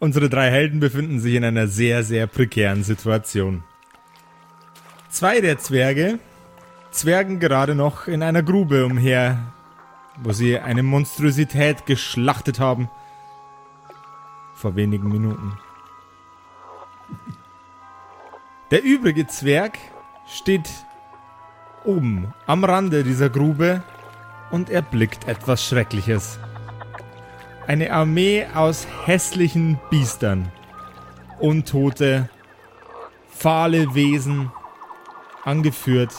Unsere drei Helden befinden sich in einer sehr, sehr prekären Situation. Zwei der Zwerge zwergen gerade noch in einer Grube umher, wo sie eine Monstrosität geschlachtet haben. Vor wenigen Minuten. Der übrige Zwerg steht oben am Rande dieser Grube und erblickt etwas Schreckliches. Eine Armee aus hässlichen Biestern. Untote, fahle Wesen, angeführt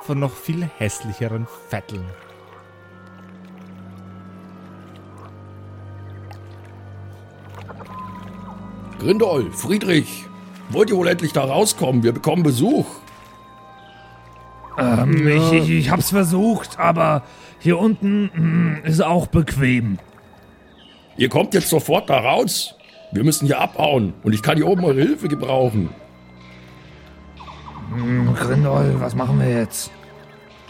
von noch viel hässlicheren Vetteln. Grindol, Friedrich, wollt ihr wohl endlich da rauskommen? Wir bekommen Besuch. Ähm, ich, ich, ich hab's versucht, aber hier unten mh, ist auch bequem. Ihr kommt jetzt sofort da raus. Wir müssen hier abhauen und ich kann hier oben eure Hilfe gebrauchen. Hm, Grindol, was machen wir jetzt?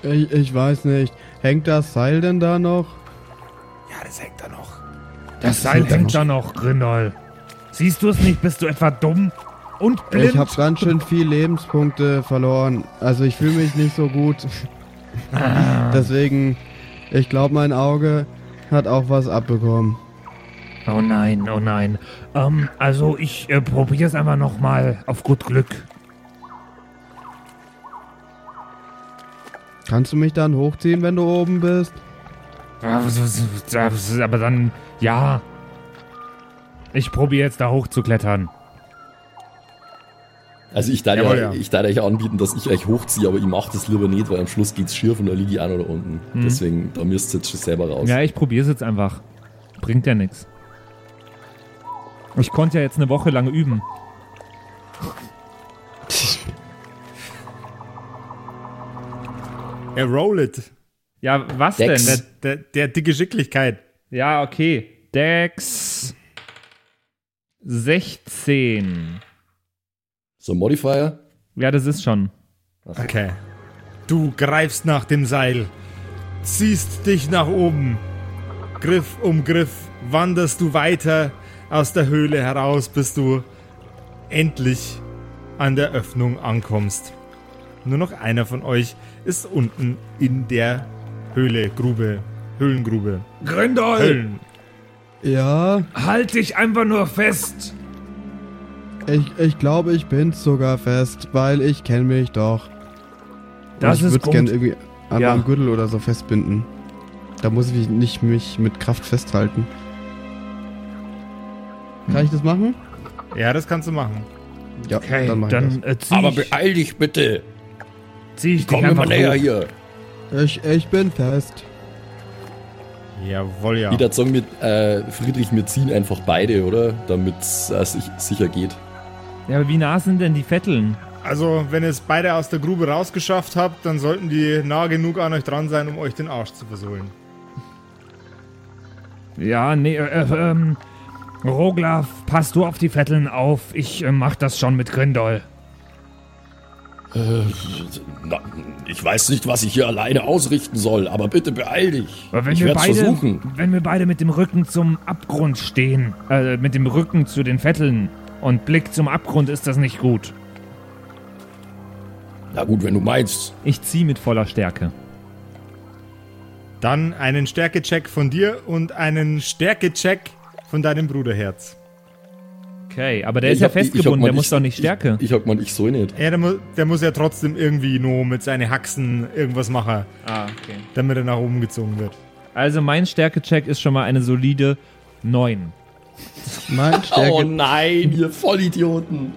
Ich, ich weiß nicht. Hängt das Seil denn da noch? Ja, das hängt da noch. Das Seil hängt da noch, Grindol. Siehst du es nicht? Bist du etwa dumm und blind? Ich habe ganz schön viel Lebenspunkte verloren. Also ich fühle mich nicht so gut. Deswegen, ich glaube, mein Auge hat auch was abbekommen. Oh nein, oh nein. Ähm, also ich äh, probiere es einfach nochmal auf gut Glück. Kannst du mich dann hochziehen, wenn du oben bist? Aber dann, ja. Ich probiere jetzt da hoch zu klettern. Also ich darf, Jawohl, ja, ja. ich darf euch anbieten, dass ich euch hochziehe, aber ich mache das lieber nicht, weil am Schluss geht's schief und da liege ich auch noch da unten. Deswegen, da müsst ihr jetzt schon selber raus. Ja, ich probiere es jetzt einfach. Bringt ja nichts. Ich konnte ja jetzt eine Woche lang üben. Er roll it. Ja, was Dex. denn? Der, der, der dicke Geschicklichkeit. Ja, okay. Dex 16. So, Modifier. Ja, das ist schon. Okay. Du greifst nach dem Seil, ziehst dich nach oben. Griff um Griff wanderst du weiter aus der Höhle heraus, bis du endlich an der Öffnung ankommst. Nur noch einer von euch ist unten in der Höhle, Grube, Höhlengrube. Grindol, Höhlen. Ja, halt dich einfach nur fest. ich, ich glaube, ich bin's sogar fest, weil ich kenne mich doch. Das ich ist würd's gut. gerne irgendwie an Ja. meinem Gürtel oder so festbinden. Da muss ich nicht mich mit Kraft festhalten. Kann ich das machen? Ja, das kannst du machen. Ja, Okay, dann dann, äh, zieh Aber beeil dich bitte. zieh ich Komm immer einfach näher hoch. hier. Ich, ich bin fest. Jawohl, ja. Würde sagen, mit, äh, Friedrich, wir ziehen einfach beide, oder? Damit es äh, sich, sicher geht. Ja, aber wie nah sind denn die Vetteln? Also, wenn ihr es beide aus der Grube rausgeschafft habt, dann sollten die nah genug an euch dran sein, um euch den Arsch zu versohlen. Ja, nee, äh, äh, ähm, Roglaf, pass du auf die Vetteln auf. Ich äh, mach das schon mit Grindol. Äh, na, ich weiß nicht, was ich hier alleine ausrichten soll, aber bitte beeil dich. Aber wenn ich wir werde beide, versuchen. wenn wir beide mit dem Rücken zum Abgrund stehen, äh, mit dem Rücken zu den Vetteln und Blick zum Abgrund, ist das nicht gut. Na gut, wenn du meinst. Ich zieh mit voller Stärke. Dann einen Stärkecheck von dir und einen Stärkecheck von deinem Bruderherz. Okay, aber der ist Ich ja hab- ich- ich festgebunden, hab der muss ich- doch nicht Stärke. Ich, ich hab mal, ich soll nicht. Ja, der, mu der muss ja trotzdem irgendwie nur mit seinen Haxen irgendwas machen, ah, okay. damit er nach oben gezogen wird. Also mein Stärkecheck ist schon mal eine solide 9. Mein Stärke, Oh nein, ihr Vollidioten.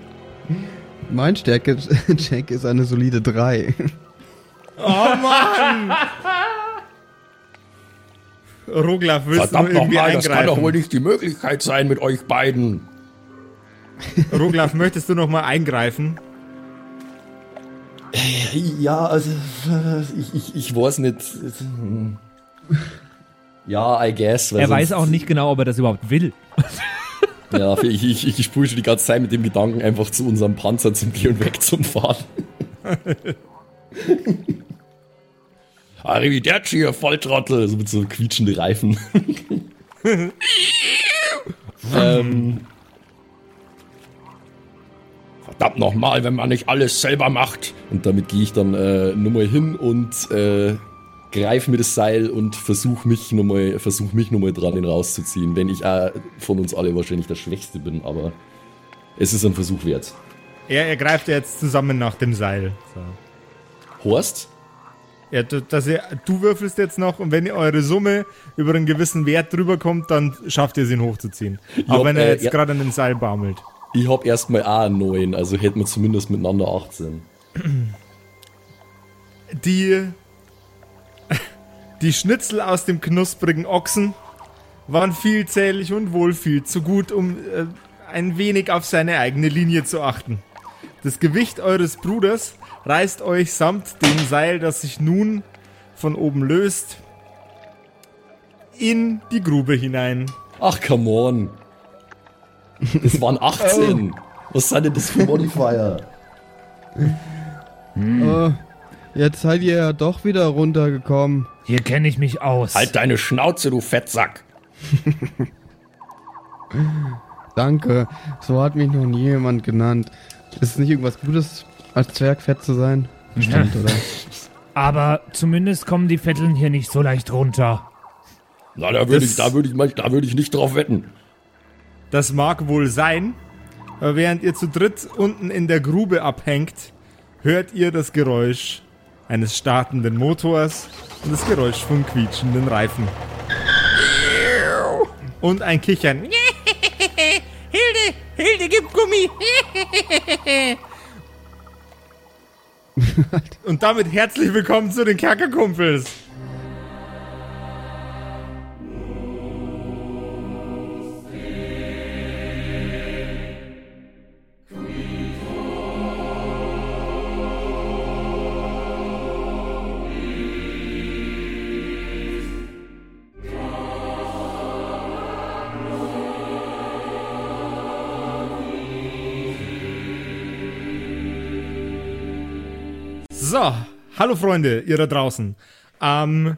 mein Stärke-Check ist eine solide 3. Oh Mann! Roglaf, willst Verdammt du irgendwie nochmal, das kann doch wohl eingreifen? nicht die Möglichkeit sein mit euch beiden. Roglaf, möchtest du noch mal eingreifen? Ja, also ich, ich, ich weiß nicht. Ja, I guess. weil Er weiß auch nicht genau, ob er das überhaupt will. Ja, ich, ich, ich spiele schon die ganze Zeit mit dem Gedanken, einfach zu unserem Panzer zum Gehen und weg zum Fahren. Arrivederci, ihr Volltrottel! So mit so quietschende Reifen. ähm, Verdammt nochmal, wenn man nicht alles selber macht. Und damit gehe ich dann äh, nochmal hin und äh, greife mir das Seil und versuche mich nochmal versuch mich noch mal dran, ihn rauszuziehen. Wenn ich äh, von uns alle wahrscheinlich der Schwächste bin, aber es ist ein Versuch wert. Er, er greift jetzt zusammen nach dem Seil. So. Horst? Ja, du- dass ihr, du würfelst jetzt noch und wenn ihr eure Summe über einen gewissen Wert drüber kommt, dann schafft ihr es, ihn hochzuziehen. Auch Ja, wenn er äh, jetzt ja. gerade an den Seil baumelt. Ich hab erstmal einen neuen, also hätten wir zumindest miteinander 18. Die, die Schnitzel aus dem knusprigen Ochsen waren vielzählig und wohl viel zu gut, um äh, ein wenig auf seine eigene Linie zu achten. Das Gewicht eures Bruders reißt euch samt dem Seil, das sich nun von oben löst, in die Grube hinein. Ach, come on. Das waren 18. Was sind denn das für Modifier? Oh, jetzt seid ihr ja doch wieder runtergekommen. Hier kenne ich mich aus. Halt deine Schnauze, du Fettsack. Danke. So hat mich noch nie jemand genannt. Ist es nicht irgendwas Gutes, als Zwerg fett zu sein? Bestimmt, oder? Aber zumindest kommen die Vetteln hier nicht so leicht runter. Na, da würde ich, da würde ich, da würde ich nicht drauf wetten. Das mag wohl sein, aber während ihr zu dritt unten in der Grube abhängt, hört ihr das Geräusch eines startenden Motors und das Geräusch von quietschenden Reifen. Und ein Kichern. Hilde, Hilde, gib Gummi. und damit herzlich willkommen zu den Kerkerkumpels. So, hallo Freunde, ihr da draußen. Ähm,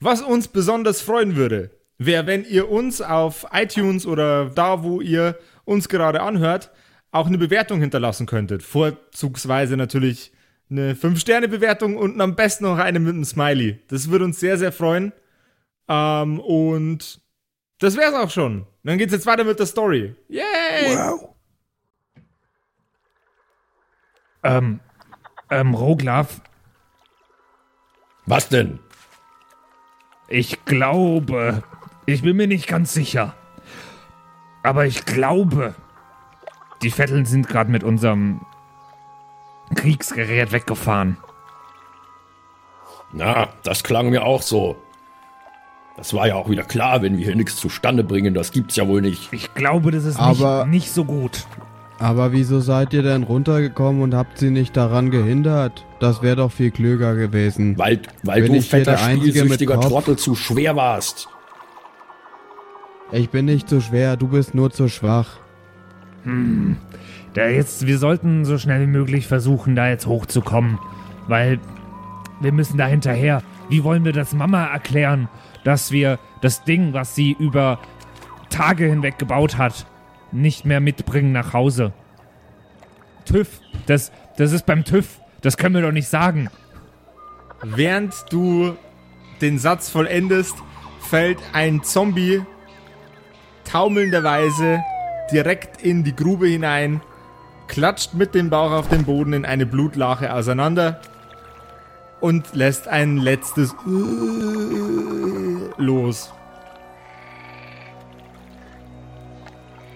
was uns besonders freuen würde, wäre, wenn ihr uns auf iTunes oder da, wo ihr uns gerade anhört, auch eine Bewertung hinterlassen könntet. Vorzugsweise natürlich eine 5-Sterne-Bewertung und am besten noch eine mit einem Smiley. Das würde uns sehr, sehr freuen. Ähm, und das wär's auch schon. Dann geht's jetzt weiter mit der Story. Yay! Ähm, ähm, Roglaf, Was denn? ich glaube, ich bin mir nicht ganz sicher. Aber ich glaube, die Vetteln sind gerade mit unserem Kriegsgerät weggefahren. Na, das klang mir auch so. Das war ja auch wieder klar, wenn wir hier nichts zustande bringen, das gibt's ja wohl nicht. Ich glaube, das ist Aber- nicht, nicht so gut. Aber wieso seid ihr denn runtergekommen und habt sie nicht daran gehindert? Das wäre doch viel klüger gewesen. Weil, weil Bin du ich hier fetter spielsüchtiger? Trottel zu schwer warst. Ich bin nicht zu schwer, du bist nur zu schwach. Da jetzt, wir sollten so schnell wie möglich versuchen, da jetzt hochzukommen. Weil wir müssen da hinterher. Wie wollen wir das Mama erklären, dass wir das Ding, was sie über Tage hinweg gebaut hat, nicht mehr mitbringen nach Hause? TÜV, das, das ist beim TÜV. Das können wir doch nicht sagen. Während du den Satz vollendest, fällt ein Zombie taumelnderweise direkt in die Grube hinein, klatscht mit dem Bauch auf den Boden in eine Blutlache auseinander und lässt ein letztes los.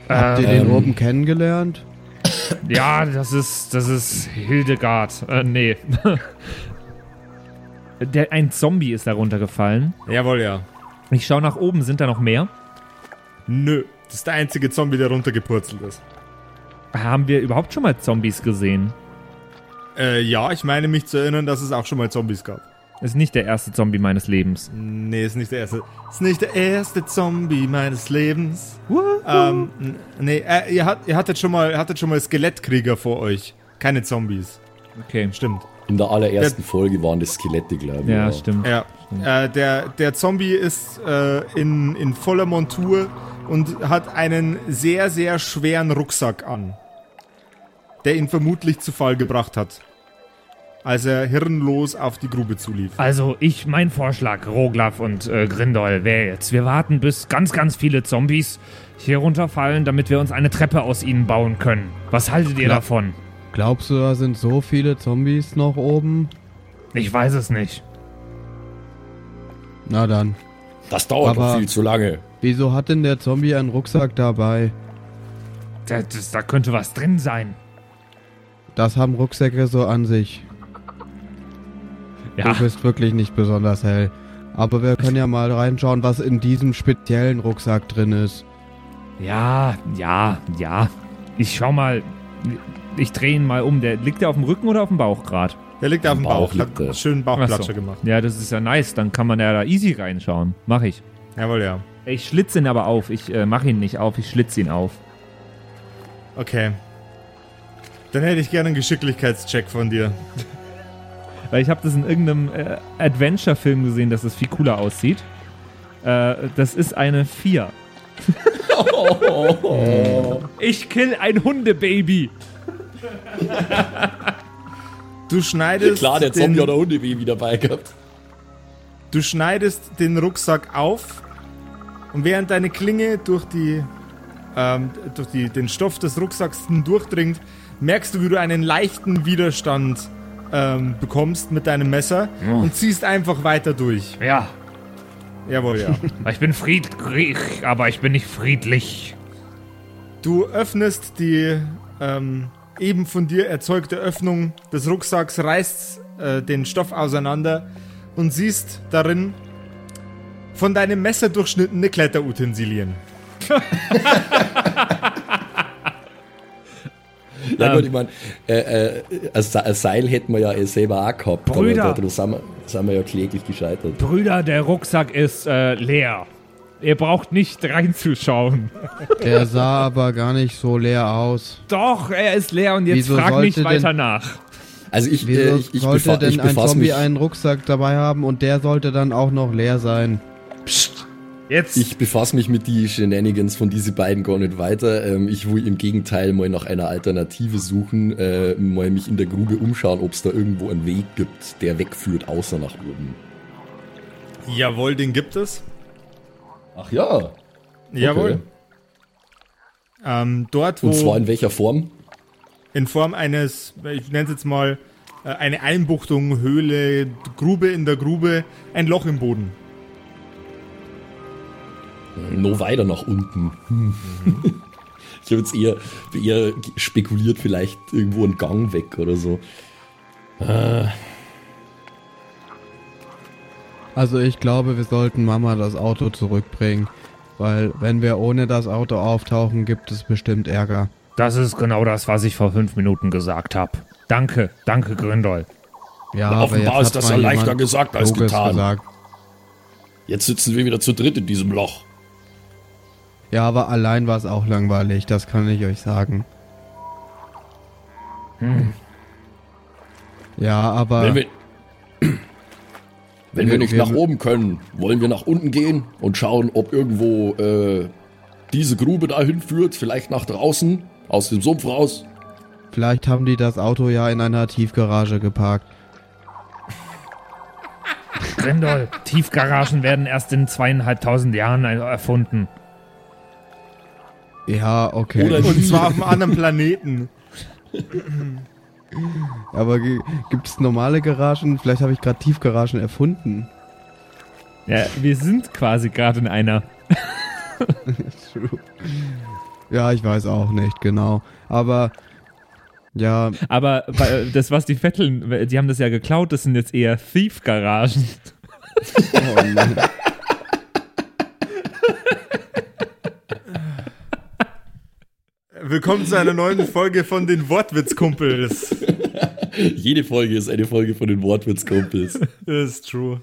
Habt ihr Ähm, den oben kennengelernt? Ja, das ist, das ist Hildegard. Äh, nee. Der, ein Zombie ist da runtergefallen. Jawohl, ja. Ich schaue nach oben, sind da noch mehr? Nö, das ist der einzige Zombie, der runtergepurzelt ist. Haben wir überhaupt schon mal Zombies gesehen? Äh, ja, ich meine mich zu erinnern, dass es auch schon mal Zombies gab. Ist nicht der erste Zombie meines Lebens. Nee, ist nicht der erste. Ist nicht der erste Zombie meines Lebens. Ähm, n- nee, äh, ihr, hat, ihr hattet schon mal, ihr hattet schon mal Skelettkrieger vor euch. Keine Zombies. Okay. Stimmt. In der allerersten Folge waren das Skelette, glaube ich. Ja, stimmt. Ja. Äh, der, der Zombie ist äh, in, in voller Montur und hat einen sehr, sehr schweren Rucksack an. der ihn vermutlich zu Fall gebracht hat, als er hirnlos auf die Grube zulief. Also ich, mein Vorschlag, Roglaf und äh, Grindol, wäre jetzt, wir warten, bis ganz, ganz viele Zombies hier runterfallen, damit wir uns eine Treppe aus ihnen bauen können. Was haltet ihr davon? Glaubst du, da sind so viele Zombies noch oben? Ich weiß es nicht. Na dann. Das dauert Aber- doch viel zu lange. Wieso hat denn der Zombie einen Rucksack dabei? Da, das, da könnte was drin sein. Das haben Rucksäcke so an sich. Ja, Du bist wirklich nicht besonders hell. Aber wir können ja mal reinschauen, was in diesem speziellen Rucksack drin ist. ja, ja, ja. Ich schau mal. Ich drehe ihn mal um. Der liegt der auf dem Rücken oder auf dem Bauch gerade? Der liegt auf dem Bauch Bauch, liegt hat einen schönen Ach Bauchplatscher so. gemacht. Ja, das ist ja nice. Dann kann man ja da easy reinschauen. Mach ich. Jawohl, ja. Ich schlitze ihn aber auf. Ich äh, mache ihn nicht auf. Ich schlitze ihn auf. Okay. Dann hätte ich gerne einen Geschicklichkeitscheck von dir. Weil ich habe das in irgendeinem äh, Adventure-Film gesehen, dass es viel cooler aussieht. Äh, das ist eine 4. ich kill ein Hundebaby. Du schneidest, Klar, der den, Zombie oder Hundebaby dabei gehabt. du schneidest den Rucksack auf und während deine Klinge durch die ähm, durch die, den Stoff des Rucksacks durchdringt, merkst du, wie du einen leichten Widerstand ähm, bekommst mit deinem Messer Oh. und ziehst einfach weiter durch. Ja, Jawohl, ja. ich bin friedlich, aber ich bin nicht friedlich. Du öffnest die ähm, eben von dir erzeugte Öffnung des Rucksacks, reißt äh, den Stoff auseinander und siehst darin von deinem Messer durchschnittene Kletterutensilien. Ja Ähm. gut, ich meine, äh, äh, ein Se- ein Seil hätten wir ja eh selber auch gehabt. Brüder. Aber da, da sind, wir, sind wir ja kläglich gescheitert. Brüder, der Rucksack ist äh, leer. Ihr braucht nicht reinzuschauen. Der sah aber gar nicht so leer aus. Doch, er ist leer und jetzt Wieso frag nicht sollte weiter denn- nach. Also ich, Wieso äh, ich, ich, sollte befa denn ich ein Zombie mich, einen Rucksack dabei haben und der sollte dann auch noch leer sein? Jetzt. ich befasse mich mit die Shenanigans von diesen beiden gar nicht weiter. Ähm, ich will im Gegenteil mal nach einer Alternative suchen, äh, mal mich in der Grube umschauen, ob es da irgendwo einen Weg gibt, der wegführt, außer nach oben. Jawohl, den gibt es. Ach ja. Jawohl. Ähm, dort, wo Und zwar in welcher Form? in Form eines, ich nenne es jetzt mal, äh, eine Einbuchtung, Höhle, Grube in der Grube, ein Loch im Boden. Noch weiter nach unten. Hm. Ich habe jetzt eher, eher spekuliert, vielleicht irgendwo ein Gang weg oder so. Also ich glaube, wir sollten Mama das Auto zurückbringen. Weil wenn wir ohne das Auto auftauchen, gibt es bestimmt Ärger. Das ist genau das, was ich vor fünf Minuten gesagt habe. Danke, danke, Grindol. Ja, Na, offenbar ist das ja leichter gesagt als getan. Gesagt. Jetzt sitzen wir wieder zu dritt in diesem Loch. Ja, aber allein war es auch langweilig, das kann ich euch sagen. Ja, aber Wenn wir, wenn wir Wir- nicht wir- nach oben können, wollen wir nach unten gehen und schauen, ob irgendwo äh, diese Grube dahin führt, vielleicht nach draußen, aus dem Sumpf raus. vielleicht haben die das Auto ja in einer Tiefgarage geparkt. Grindol, Tiefgaragen werden erst in zweieinhalbtausend Jahren erfunden. Ja, okay. Oder Und zwar auf einem anderen Planeten. aber gibt es normale Garagen? Vielleicht habe ich gerade Tiefgaragen erfunden. Ja, wir sind quasi gerade in einer. Ja, ich weiß auch nicht, genau. Aber ja, Aber das, was die Vetteln, die haben das ja geklaut, das sind jetzt eher Thief-Garagen. oh Mann. Willkommen zu einer neuen Folge von den Wortwitzkumpels. Jede Folge ist eine Folge von den Wortwitzkumpels. Das ist true.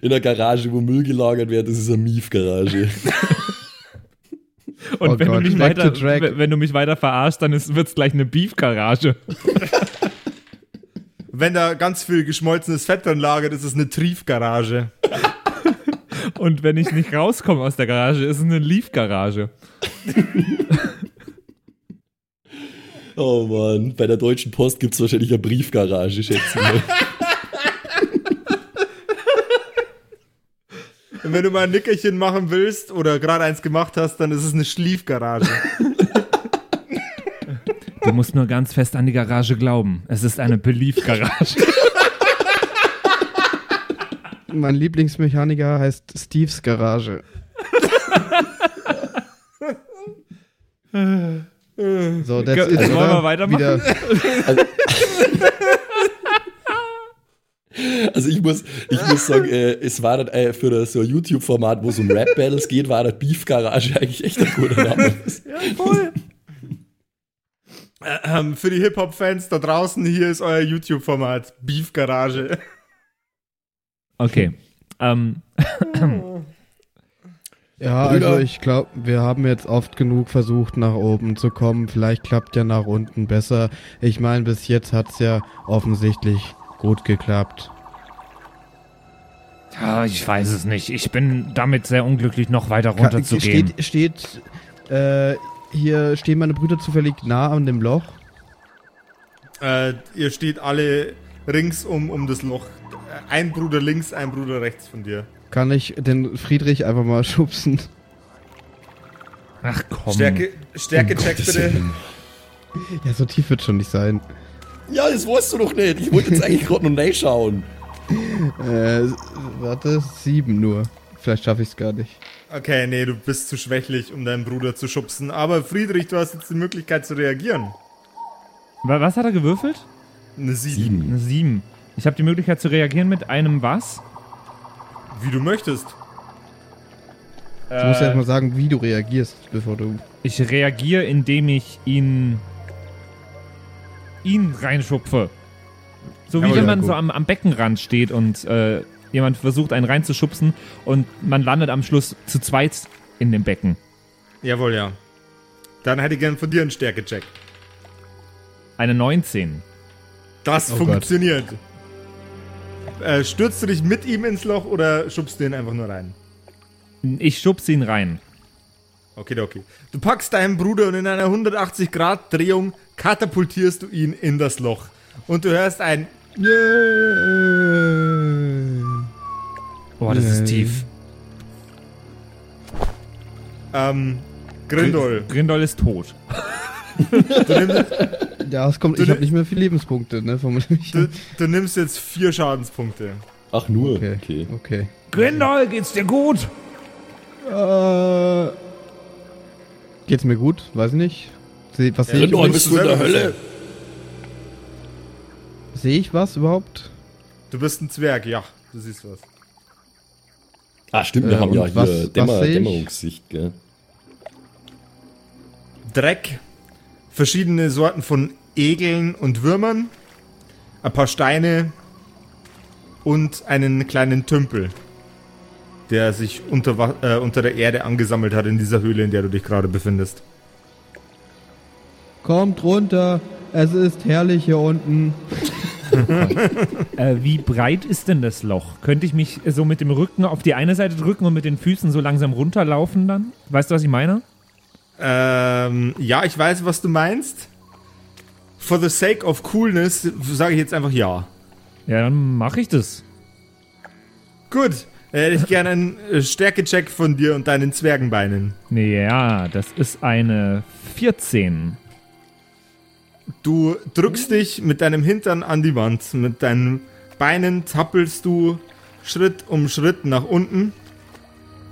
In der Garage, wo Müll gelagert wird, das ist eine Mief-Garage. Und Oh wenn, Gott, du mich weiter, wenn du mich weiter verarschst, dann wird es gleich eine Beef-Garage. Wenn da ganz viel geschmolzenes Fett drin lagert, ist es eine Triefgarage. Und wenn ich nicht rauskomme aus der Garage, ist es eine Leaf-Garage. Oh Mann, bei der Deutschen Post gibt es wahrscheinlich eine Briefgarage, schätze ich mal. Und wenn du mal ein Nickerchen machen willst oder gerade eins gemacht hast, dann ist es eine Schliefgarage. Du musst nur ganz fest an die Garage glauben. Es ist eine Belief-Garage. Mein Lieblingsmechaniker heißt Steves Garage. so, that's Jetzt it, wollen wir weitermachen? Wieder, Also ich muss, ich muss sagen, äh, es war dann, äh, für das, so YouTube-Format, wo es um Rap-Battles geht, war das Beef Garage eigentlich echt ein guter Name. ähm, für die Hip-Hop-Fans da draußen, hier ist euer YouTube-Format. Beef Garage. Okay. Ähm, ja, Brüder. also ich glaube, wir haben jetzt oft genug versucht, nach oben zu kommen. Vielleicht klappt ja nach unten besser. Ich meine, bis jetzt hat's ja offensichtlich gut geklappt. ja, ich weiß es nicht. Ich bin damit sehr unglücklich, noch weiter Ka- runterzugehen. Steht, steht äh, hier stehen meine Brüder zufällig nah an dem Loch. Äh, ihr steht alle ringsum um das Loch. Ein Bruder links, ein Bruder rechts von dir. Kann ich den Friedrich einfach mal schubsen? Ach komm. Stärke, Stärke-Check Gottes bitte. Ja, so tief wird schon nicht sein. Ja, das weißt du doch nicht. Ich wollte jetzt eigentlich gerade noch reinschauen. Äh, warte, sieben nur. Vielleicht schaffe ich es gar nicht. Okay, nee, du bist zu schwächlich, um deinen Bruder zu schubsen. Aber Friedrich, du hast jetzt die Möglichkeit zu reagieren. Wa- Was hat er gewürfelt? Eine 7. Sieben. Eine 7. Ich habe die Möglichkeit zu reagieren mit einem was? Wie du möchtest. Du musst ja Äh, erst mal sagen, wie du reagierst, bevor du. ich reagiere, indem ich ihn ihn reinschupfe. So wie wenn man gut. so am, am Beckenrand steht und äh, jemand versucht, einen reinzuschubsen und man landet am Schluss zu zweit in dem Becken. Jawohl, ja. Dann hätte ich gern von dir einen Stärke-Check. Eine 19. Das Oh Gott. Äh, stürzt du dich mit ihm ins Loch oder schubst du ihn einfach nur rein? Ich schubse ihn rein. Okay, okay. Du packst deinen Bruder und in einer 180-Grad-Drehung katapultierst du ihn in das Loch. Und du hörst ein Boah, das ist tief. ähm, Grindol. Grindol ist tot. Ja, es kommt. Du Ich habe nicht mehr viele Lebenspunkte, ne? Vermutlich. Du, du nimmst jetzt vier Schadenspunkte. Ach nur, Okay. okay. Okay. Grindol, geht's dir gut? Äh, geht's mir gut? Weiß nicht. Seh, was sehe ich? Grindol, musst bist du in der Hölle? Sehe ich was überhaupt? Du bist ein Zwerg, ja. Du siehst was. Ah, stimmt, wir Äh, haben ja und hier was- was Dämmer, ich? Dämmerungssicht, gell? Dreck, verschiedene Sorten von Egeln und Würmern, ein paar Steine und einen kleinen Tümpel, der sich unter, äh, unter der Erde angesammelt hat in dieser Höhle, in der du dich gerade befindest. Kommt runter. Es ist herrlich hier unten. Äh, wie breit ist denn das Loch? Könnte ich mich so mit dem Rücken auf die eine Seite drücken und mit den Füßen so langsam runterlaufen dann? Weißt du, was ich meine? Ähm, ja, ich weiß, was du meinst. For the sake of coolness sage ich jetzt einfach ja. Ja, dann mache ich das. Gut, dann hätte ich gerne einen äh, Stärkecheck von dir und deinen Zwergenbeinen. Ja, das ist eine 14. Du drückst dich mit deinem Hintern an die Wand. Mit deinen Beinen zappelst du Schritt um Schritt nach unten,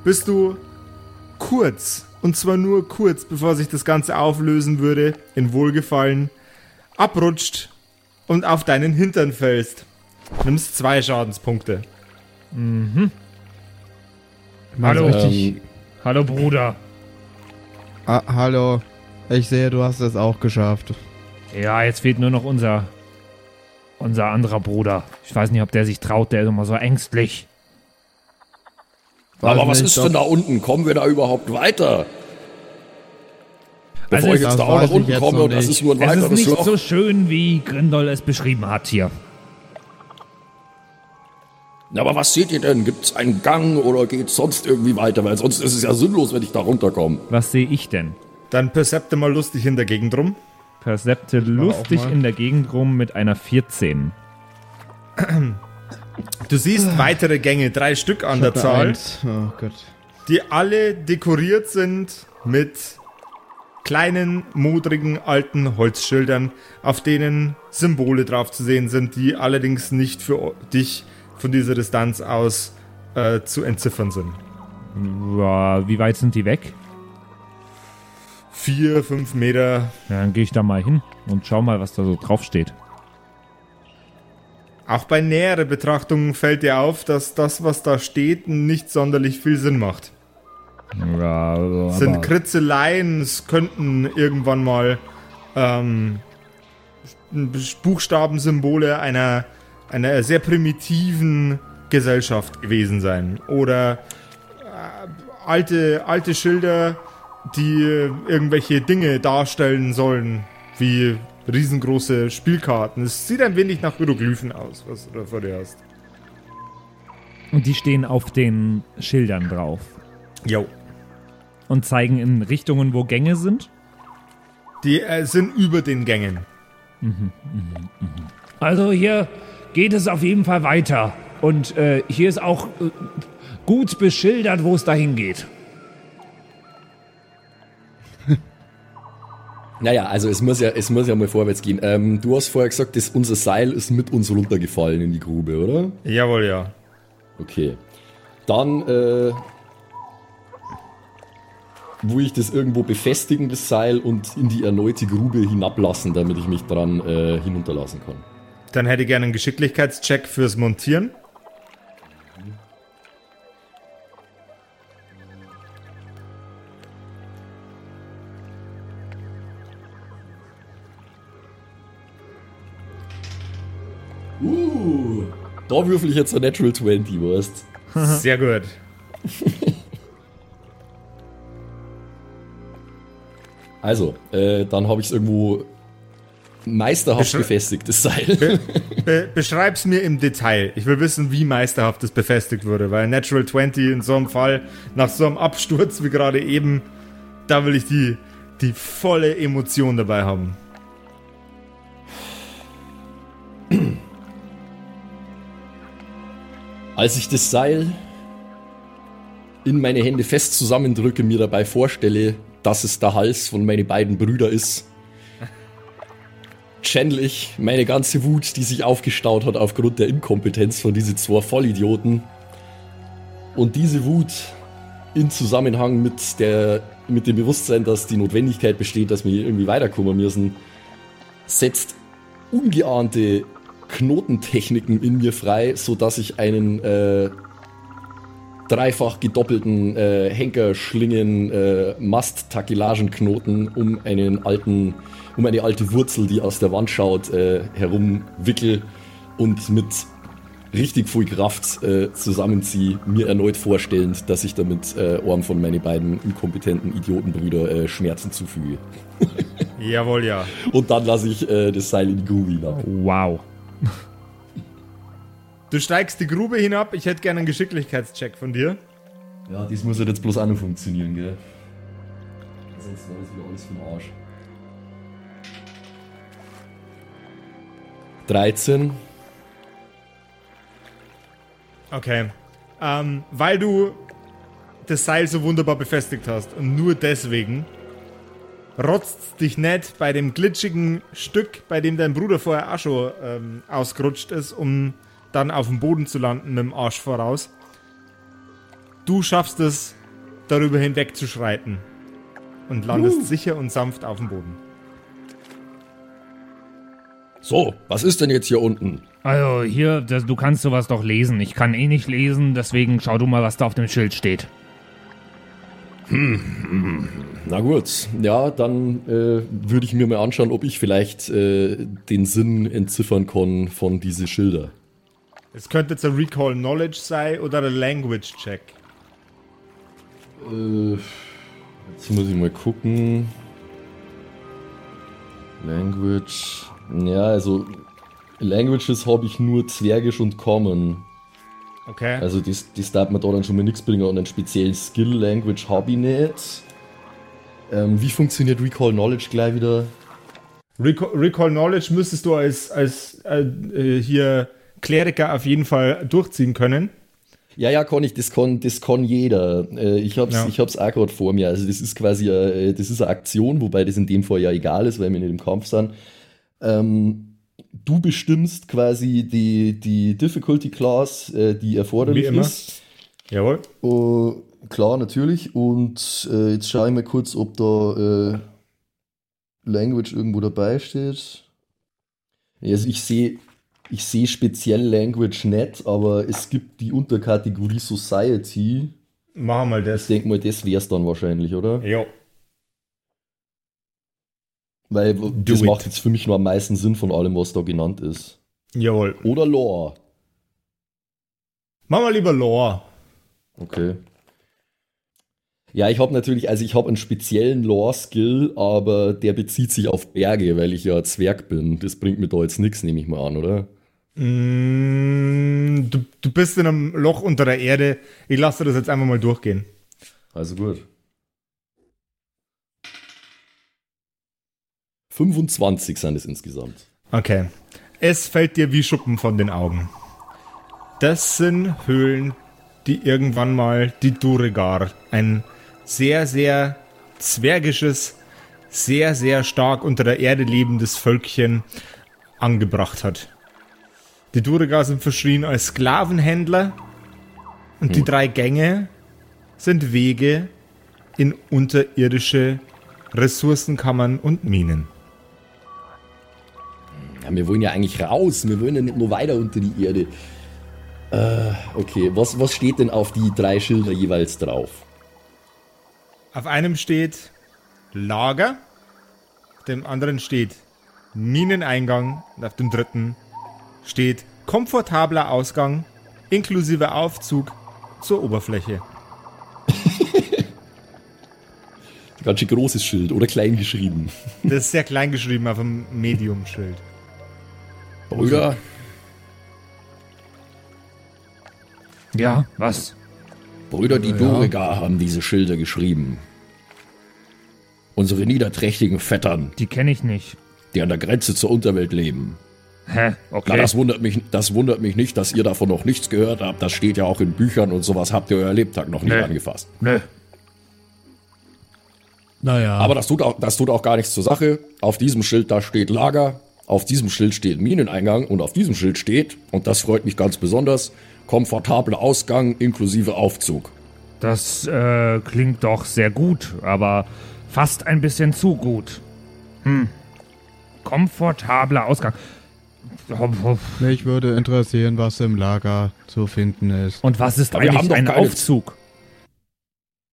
bis du kurz, und zwar nur kurz, bevor sich das Ganze auflösen würde, in Wohlgefallen, abrutscht und auf deinen Hintern fällst. Nimmst zwei Schadenspunkte. Hallo. Richtig, Ähm, Hallo Bruder. ah, hallo. Ich sehe, du hast es auch geschafft. Ja, jetzt fehlt nur noch unser unser anderer Bruder. Ich weiß nicht, ob der sich traut, der ist immer so ängstlich. Aber Weiß was nicht, ist doch- denn da unten? Kommen wir da überhaupt weiter? Also Bevor ich es- jetzt da auch nach ich unten komme und das ist nur ein Es ist weiteres nicht Loch. so schön, wie Grindol es beschrieben hat hier. Ja, aber was seht ihr denn? Gibt es einen Gang oder geht sonst irgendwie weiter? Weil sonst ist es ja sinnlos, wenn ich da runterkomme. Was sehe ich denn? Dann percepte mal lustig in der Gegend rum. Percepte lustig in der Gegend rum mit einer 14. Du siehst weitere Gänge, drei Stück an der Zahl. Oh Gott. die alle dekoriert sind mit kleinen, modrigen, alten Holzschildern, auf denen Symbole drauf zu sehen sind, die allerdings nicht für dich von dieser Distanz aus äh, zu entziffern sind. Wie weit sind die weg? Vier, fünf Meter. Ja, dann gehe ich da mal hin und schau mal, was da so drauf steht. Auch bei näherer Betrachtung fällt dir auf, dass das, was da steht, nicht sonderlich viel Sinn macht. Ja, Es sind Kritzeleien, es könnten irgendwann mal ähm, Buchstabensymbole einer, einer sehr primitiven Gesellschaft gewesen sein. Oder äh, alte, alte Schilder, die irgendwelche Dinge darstellen sollen, wie riesengroße Spielkarten. Es sieht ein wenig nach Hieroglyphen aus, was du da vor dir hast. und die stehen auf den Schildern drauf Jo. und zeigen in Richtungen, wo Gänge sind. Die äh, sind über den Gängen. Also hier geht es auf jeden Fall weiter. Und äh, hier ist auch äh, gut beschildert, wo es dahin geht. Naja, also es muss ja, es muss ja mal vorwärts gehen. Ähm, du hast vorher gesagt, dass unser Seil ist mit uns runtergefallen in die Grube, oder? Jawohl, ja. Okay. Dann, äh, wo ich das irgendwo befestigen, das Seil, und in die erneute Grube hinablassen, damit ich mich dran äh, hinunterlassen kann. Dann hätte ich gerne einen Geschicklichkeitscheck fürs Montieren. Uh, da würfel ich jetzt ein Natural 20, weißt Sehr gut. Also, äh, dann habe ich es irgendwo meisterhaft Beschrei- befestigt, das Seil. Be beschreib's mir im Detail. Ich will wissen, wie meisterhaft das befestigt wurde, weil Natural 20 in so einem Fall, nach so einem Absturz wie gerade eben, da will ich die, die volle Emotion dabei haben. Als ich das Seil in meine Hände fest zusammendrücke, mir dabei vorstelle, dass es der Hals von meinen beiden Brüdern ist, channel ich meine ganze Wut, die sich aufgestaut hat aufgrund der Inkompetenz von diesen zwei Vollidioten. Und diese Wut in Zusammenhang mit, der, mit dem Bewusstsein, dass die Notwendigkeit besteht, dass wir hier irgendwie weiterkommen müssen, setzt ungeahnte Knotentechniken in mir frei, sodass ich einen äh, dreifach gedoppelten äh, Henkerschlingen äh, Mast-Takilagenknoten um einen alten, um eine alte Wurzel, die aus der Wand schaut, äh, herumwickel und mit richtig viel Kraft äh, zusammenziehe, mir erneut vorstellend, dass ich damit äh, einem von meinen beiden inkompetenten Idiotenbrüder äh, Schmerzen zufüge. Jawohl, ja. Und dann lasse ich äh, das Seil in die Grube hinab. Wow. Du steigst die Grube hinab. Ich hätte gerne einen Geschicklichkeitscheck von dir. Ja, das muss ja jetzt bloß auch noch funktionieren, gell? Sonst war das wieder alles den Arsch. 13. Okay. Ähm, weil du das Seil so wunderbar befestigt hast und nur deswegen rotzt dich nicht bei dem glitschigen Stück, bei dem dein Bruder vorher auch schon ähm, ausgerutscht ist, um dann auf dem Boden zu landen mit dem Arsch voraus. Du schaffst es, darüber hinwegzuschreiten und landest sicher und sanft auf dem Boden. So, was ist denn jetzt hier unten? Also hier, das, du kannst sowas doch lesen. Ich kann eh nicht lesen, deswegen schau du mal, was da auf dem Schild steht. Na gut, ja, dann äh, würde ich mir mal anschauen, ob ich vielleicht äh, den Sinn entziffern kann von diese Schilder. Es könnte jetzt ein Recall Knowledge sein oder ein Language Check. Äh, jetzt muss ich mal gucken. Language. Ja, also Languages habe ich nur Zwergisch und Common. Okay. Also das, das darf man da dann schon mal nichts bringen und einen speziellen Skill Language habe ich nicht. Ähm, wie funktioniert Recall Knowledge gleich wieder? Recall, Recall Knowledge müsstest du als, als äh, äh, hier Kleriker auf jeden Fall durchziehen können. Ja, ja, kann ich, das kann, das kann jeder. Äh, ich hab's, Ja. ich hab's auch gerade vor mir. Also das ist quasi eine, das ist eine Aktion, wobei das in dem Fall ja egal ist, weil wir nicht im Kampf sind. Ähm, du bestimmst quasi die, die Difficulty Class, äh, die erforderlich Wie immer. ist. Jawohl. Oh, klar, natürlich. Und äh, jetzt schaue ich mal kurz, ob da äh, Language irgendwo dabei steht. Also ich sehe ich sehe speziell Language nicht, aber es gibt die Unterkategorie Society. Machen wir Ich das. denke mal, das wäre es dann wahrscheinlich, oder? Jo. Weil Do das it. macht jetzt für mich nur am meisten Sinn von allem, was da genannt ist. Jawohl. Oder Lore. Machen wir lieber Lore. Okay. Ja, ich habe natürlich, also ich habe einen speziellen Lore-Skill, aber der bezieht sich auf Berge, weil ich ja Zwerg bin. Das bringt mir da jetzt nichts, nehme ich mal an, oder? Mm, du, du bist in einem Loch unter der Erde. Ich lasse das jetzt einfach mal durchgehen. Also gut. 25 sind es insgesamt. Okay. Es fällt dir wie Schuppen von den Augen. Das sind Höhlen, die irgendwann mal die Duregar, ein sehr, sehr zwergisches, sehr, sehr stark unter der Erde lebendes Völkchen, angebracht hat. Die Duregar sind verschrien als Sklavenhändler und die drei Gänge sind Wege in unterirdische Ressourcenkammern und Minen. Ja, wir wollen ja eigentlich raus, wir wollen ja nicht nur weiter unter die Erde. Äh, okay, was, was steht denn auf die drei Schilder jeweils drauf? Auf einem steht Lager, auf dem anderen steht Mineneingang und auf dem dritten steht komfortabler Ausgang inklusive Aufzug zur Oberfläche. Ganz schön großes Schild oder klein geschrieben. Das ist sehr klein geschrieben auf dem Medium-Schild. Brüder, Ja, was? Brüder, die Ja. Doriga haben diese Schilder geschrieben. Unsere niederträchtigen Vettern, Die kenne ich nicht. die an der Grenze zur Unterwelt leben. Hä? Na, Okay. das wundert, mich, das wundert mich nicht, dass ihr davon noch nichts gehört habt. Das steht ja auch in Büchern und sowas habt ihr euer Lebtag noch nicht Nee. angefasst. Nö. Naja, Aber das tut, auch, das tut auch gar nichts zur Sache. Auf diesem Schild da steht Lager, auf diesem Schild steht Mineneingang und auf diesem Schild steht, und das freut mich ganz besonders, komfortabler Ausgang inklusive Aufzug. Das äh, klingt doch sehr gut, aber fast ein bisschen zu gut. Hm. Komfortabler Ausgang. mich würde interessieren, was im Lager zu finden ist. Und was ist Aber eigentlich doch ein Aufzug?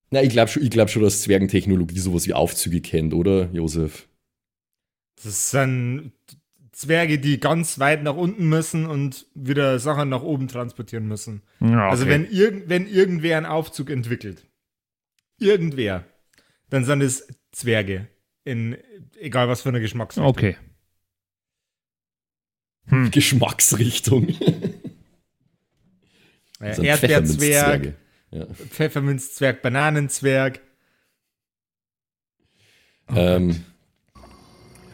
Na, ich glaube schon, ich glaub schon, dass Zwergentechnologie sowas wie Aufzüge kennt, oder, Josef? Das sind Zwerge, die ganz weit nach unten müssen und wieder Sachen nach oben transportieren müssen. Ja, Also okay. wenn, irgend, wenn irgendwer einen Aufzug entwickelt, irgendwer, dann sind es Zwerge. In egal was für eine Geschmacksrichtung. Okay. Hm. Geschmacksrichtung. Äh, Das sind Erdbeerzwerg. Ja. Pfefferminzzwerg, Bananenzwerg. Ähm,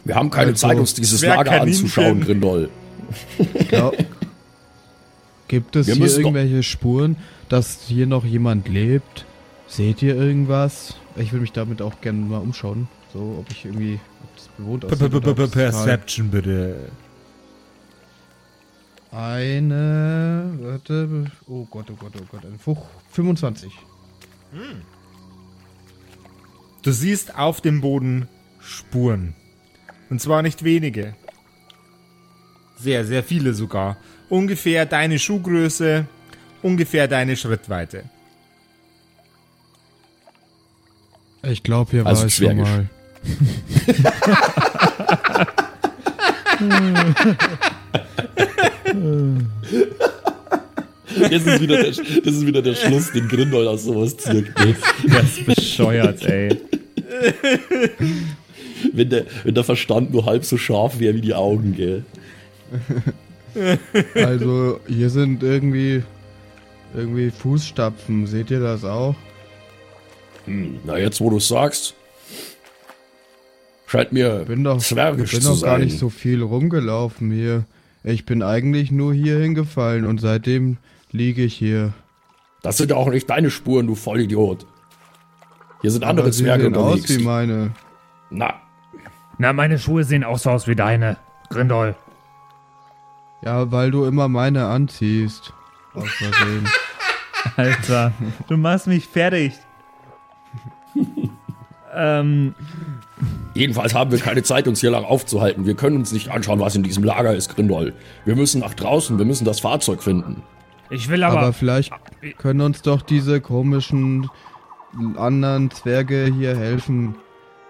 wir haben keine Also, Zeit, uns dieses Lager anzuschauen, Grindol. Ja. Gibt es Wir hier irgendwelche Spuren, dass hier noch jemand lebt? Seht ihr irgendwas? Ich würde mich damit auch gerne mal umschauen. So, ob ich irgendwie ob das bewohnt aussieht Perception bitte. Eine, warte, oh Gott, oh Gott, oh Gott, ein Fuch, 25. Du siehst auf dem Boden Spuren. Und zwar nicht wenige. Sehr, sehr viele sogar. Ungefähr deine Schuhgröße, ungefähr deine Schrittweite. Ich glaube, hier Also war ich schon mal. Das ist wieder der, das ist wieder der Schluss, den Grindol aus sowas zirkt. ne? Das ist bescheuert, ey. Wenn der, wenn der Verstand nur halb so scharf wäre wie die Augen, gell? Also, hier sind irgendwie, irgendwie Fußstapfen. Seht ihr das auch? Hm, na, jetzt wo du sagst. Scheint mir bin doch, zwergisch ich bin zu doch gar sein. nicht so viel rumgelaufen hier. Ich bin eigentlich nur hier hingefallen und seitdem liege ich hier. Das sind auch nicht deine Spuren, du Vollidiot. Hier sind andere Aber sie Zwerge sehen aus unterwegs. wie meine. Na, Na, meine Schuhe sehen auch so aus wie deine. Grindol. Ja, weil du immer meine anziehst. Aus Versehen. Alter, du machst mich fertig. ähm, jedenfalls haben wir keine Zeit, uns hier lang aufzuhalten. Wir können uns nicht anschauen, was in diesem Lager ist, Grindol. Wir müssen nach draußen, wir müssen das Fahrzeug finden. ich will aber. Aber vielleicht können uns doch diese komischen anderen Zwerge hier helfen.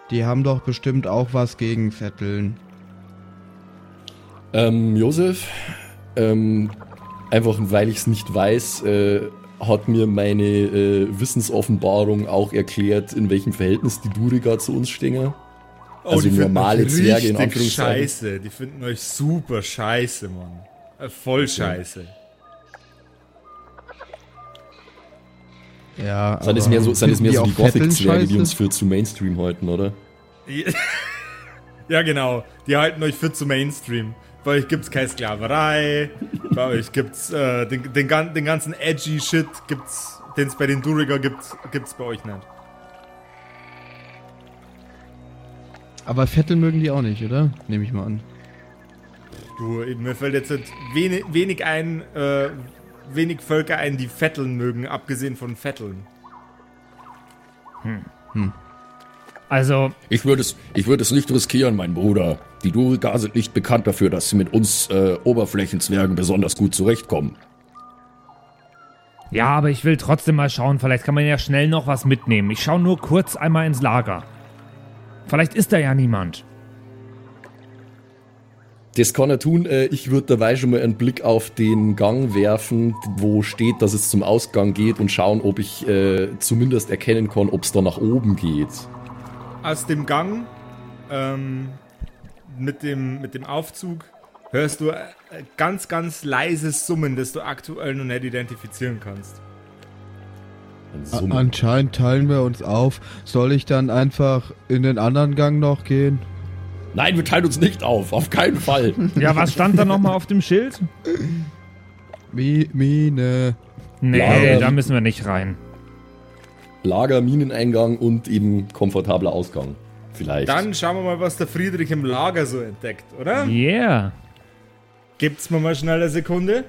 Die haben doch bestimmt auch was gegen Vetteln. Ähm, Josef, ähm, einfach weil ich es nicht weiß, äh, hat mir meine äh, Wissensoffenbarung auch erklärt, in welchem Verhältnis die Duriga zu uns stehen. Oh, Also die finden normale euch Zwerge in richtig Anführungszeichen. scheiße. Die finden euch super scheiße, Mann. Äh, voll scheiße. Ja, es aber mehr so, sind es mehr so die Gothic-Zwerge, die uns für zu Mainstream halten, oder? Ja, genau. Die halten euch für zu Mainstream. Bei euch gibt's keine Sklaverei. bei euch gibt's äh, den, den, den ganzen edgy Shit, gibt's, den es bei den Duriger gibt, gibt's bei euch nicht. Aber Vettel mögen die auch nicht, oder? Nehme ich mal an. Du, mir fällt jetzt wenig, wenig ein, äh, wenig Völker ein, die Vetteln mögen, abgesehen von Vetteln. also, Ich würde es, ich würde es nicht riskieren, mein Bruder. Die Duriga sind nicht bekannt dafür, dass sie mit uns äh, Oberflächenzwergen besonders gut zurechtkommen. ja, aber ich will trotzdem mal schauen. Vielleicht kann man ja schnell noch was mitnehmen. Ich schaue nur kurz einmal ins Lager. Vielleicht ist da ja niemand. Das kann er tun. Äh, ich würde dabei schon mal einen Blick auf den Gang werfen, wo steht, dass es zum Ausgang geht und schauen, ob ich äh, zumindest erkennen kann, ob es da nach oben geht. Aus dem Gang ähm, mit, dem, mit dem Aufzug hörst du äh, ganz, ganz leises Summen, das du aktuell noch nicht identifizieren kannst. Anscheinend teilen wir uns auf. Soll ich dann einfach in den anderen Gang noch gehen? Nein, wir teilen uns nicht auf, auf keinen Fall. Ja, was stand da nochmal auf dem Schild? Mi Mine. Nee, Lager. da müssen wir nicht rein. Lager, Mineneingang und eben komfortabler Ausgang. Vielleicht. Dann schauen wir mal, was der Friedrich im Lager so entdeckt, oder? Yeah. Gibt's mir mal schnell eine Sekunde?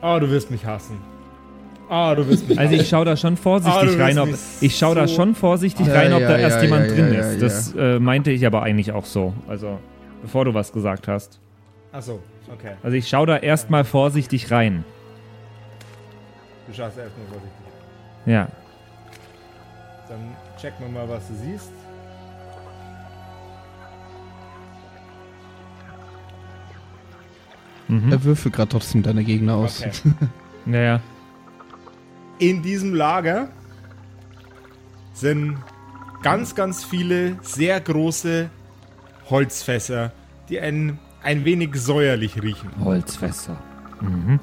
Ah, du wirst mich hassen. Ah, du wirst mich Also ich schaue da schon Ah, vorsichtig du rein, ob ich schaue da so- schon vorsichtig Ja, rein, ob ja, da ja, erst ja, jemand ja, drin ja, ist. ja. Das äh, meinte ich aber eigentlich auch so. Also bevor du was gesagt hast. Achso, okay. Also ich schaue da erstmal vorsichtig rein. Du schaust erstmal vorsichtig. Ja. Dann checken wir mal, was du siehst. Er würfel gerade trotzdem deine Gegner aus. Okay. Naja. In diesem Lager sind ganz, ganz viele sehr große Holzfässer, die ein, ein wenig säuerlich riechen. Holzfässer. Mhm.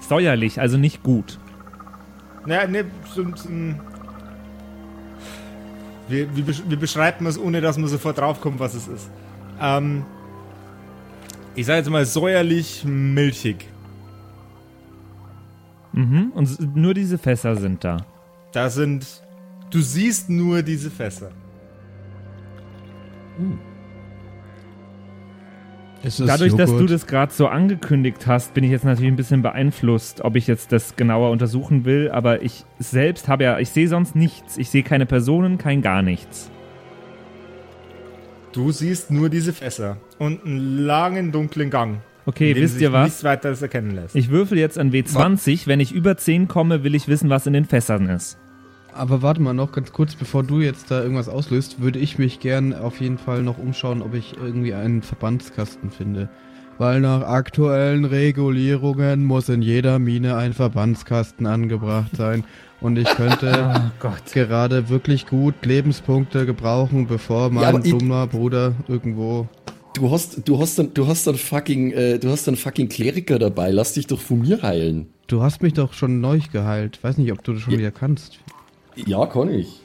Säuerlich, also nicht gut. Naja, ne, so, so. Wie, wie, wie beschreibt man es, ohne dass man sofort draufkommt, was es ist? Ähm, ich sage jetzt mal säuerlich milchig. Mhm. Und nur diese Fässer sind da. Da sind. Du siehst nur diese Fässer. Ist es Dadurch, dass du Joghurt? das gerade so angekündigt hast, bin ich jetzt natürlich ein bisschen beeinflusst, ob ich jetzt das genauer untersuchen will. Aber ich selbst habe ja, ich sehe sonst nichts. Ich sehe keine Personen, kein gar nichts. Du siehst nur diese Fässer und einen langen, dunklen Gang. Okay, wisst sich ihr was? Nichts weiteres erkennen lässt. Ich würfel jetzt an W20. Wenn ich über 10 komme, will ich wissen, was in den Fässern ist. Aber warte mal noch ganz kurz, bevor du jetzt da irgendwas auslöst, würde ich mich gern auf jeden Fall noch umschauen, ob ich irgendwie einen Verbandskasten finde. Weil nach aktuellen Regulierungen muss in jeder Mine ein Verbandskasten angebracht sein. Und ich könnte Oh Gott. gerade wirklich gut Lebenspunkte gebrauchen, bevor mein ich- dummer Bruder irgendwo Du hast, du hast dann, du hast dann fucking, äh, du hast dann fucking Kleriker dabei. Lass dich doch von mir heilen. Du hast mich doch schon neu geheilt. Weiß nicht, ob du das schon Ja. wieder kannst. Ja, kann ich.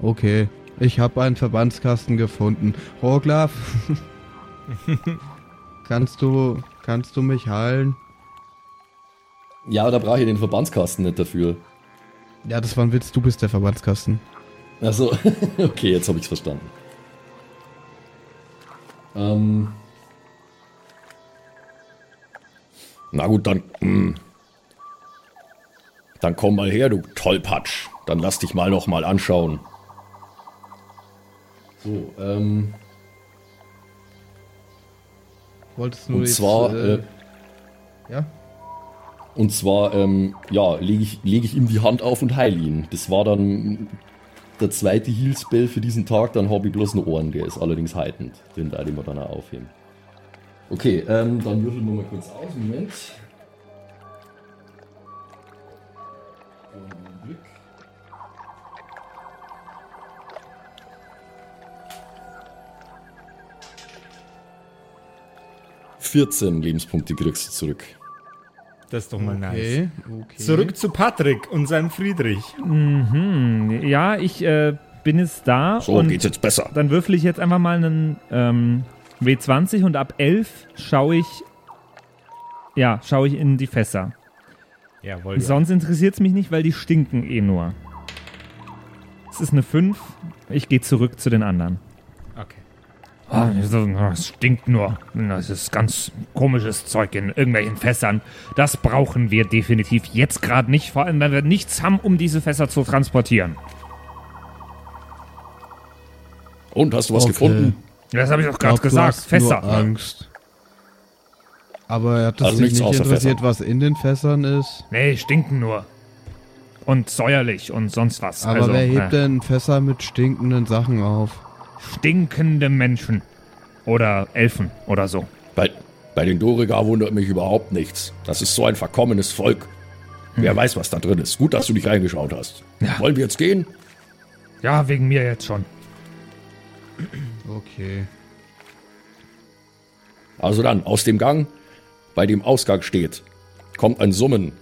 Okay. Ich habe einen Verbandskasten gefunden. Roglaf. kannst du, kannst du mich heilen? Ja, da brauche ich den Verbandskasten nicht dafür. Ja, das war ein Witz. Du bist der Verbandskasten. Also, okay, jetzt habe ich's verstanden. Ähm. Na gut, dann. hm. Dann komm mal her, du Tollpatsch. Dann lass dich mal noch mal anschauen. So, ähm. Wolltest du Und jetzt, zwar, äh, äh, ja? Und zwar, ähm, ja, lege ich, leg ich ihm die Hand auf und heile ihn. Das war dann der zweite Heal-Spell für diesen Tag. Dann habe ich bloß einen Ohren, der ist allerdings heitend. Den werde ich mir dann auch aufheben. Okay, ähm, dann würfeln wir mal kurz aus. Moment. Glück. Vierzehn Lebenspunkte kriegst du zurück. Das ist doch mal nice. Okay, okay. Zurück zu Patrick und seinem Friedrich. Mhm. Ja, ich äh, bin jetzt da So und geht's jetzt besser. dann würfel ich jetzt einfach mal einen ähm, W20 und ab 11 schaue ich ja, schaue ich in die Fässer. Jawohl. Sonst interessiert es mich nicht, weil die stinken eh nur. Es ist eine 5. Ich gehe zurück zu den anderen. Okay. Ah, Es stinkt nur. Das ist ganz komisches Zeug in irgendwelchen Fässern. Das brauchen wir definitiv jetzt gerade nicht, vor allem wenn wir nichts haben, um diese Fässer zu transportieren. Und hast du was Okay. gefunden? Das habe ich doch gerade gesagt. hast Fässer. Nur Angst. Aber hat das Also dich nicht interessiert, Fässer. was in den Fässern ist? Nee, stinken nur. Und säuerlich und sonst was. Aber also, wer hebt äh, denn Fässer mit stinkenden Sachen auf? Stinkende Menschen. Oder Elfen oder so. Bei, bei den Doriga wundert mich überhaupt nichts. Das ist so ein verkommenes Volk. Wer weiß, was da drin ist. Gut, dass du nicht reingeschaut hast. Ja. Wollen wir jetzt gehen? Ja, wegen mir jetzt schon. Okay. Also dann, aus dem Gang, bei dem Ausgang steht, kommt ein Summen,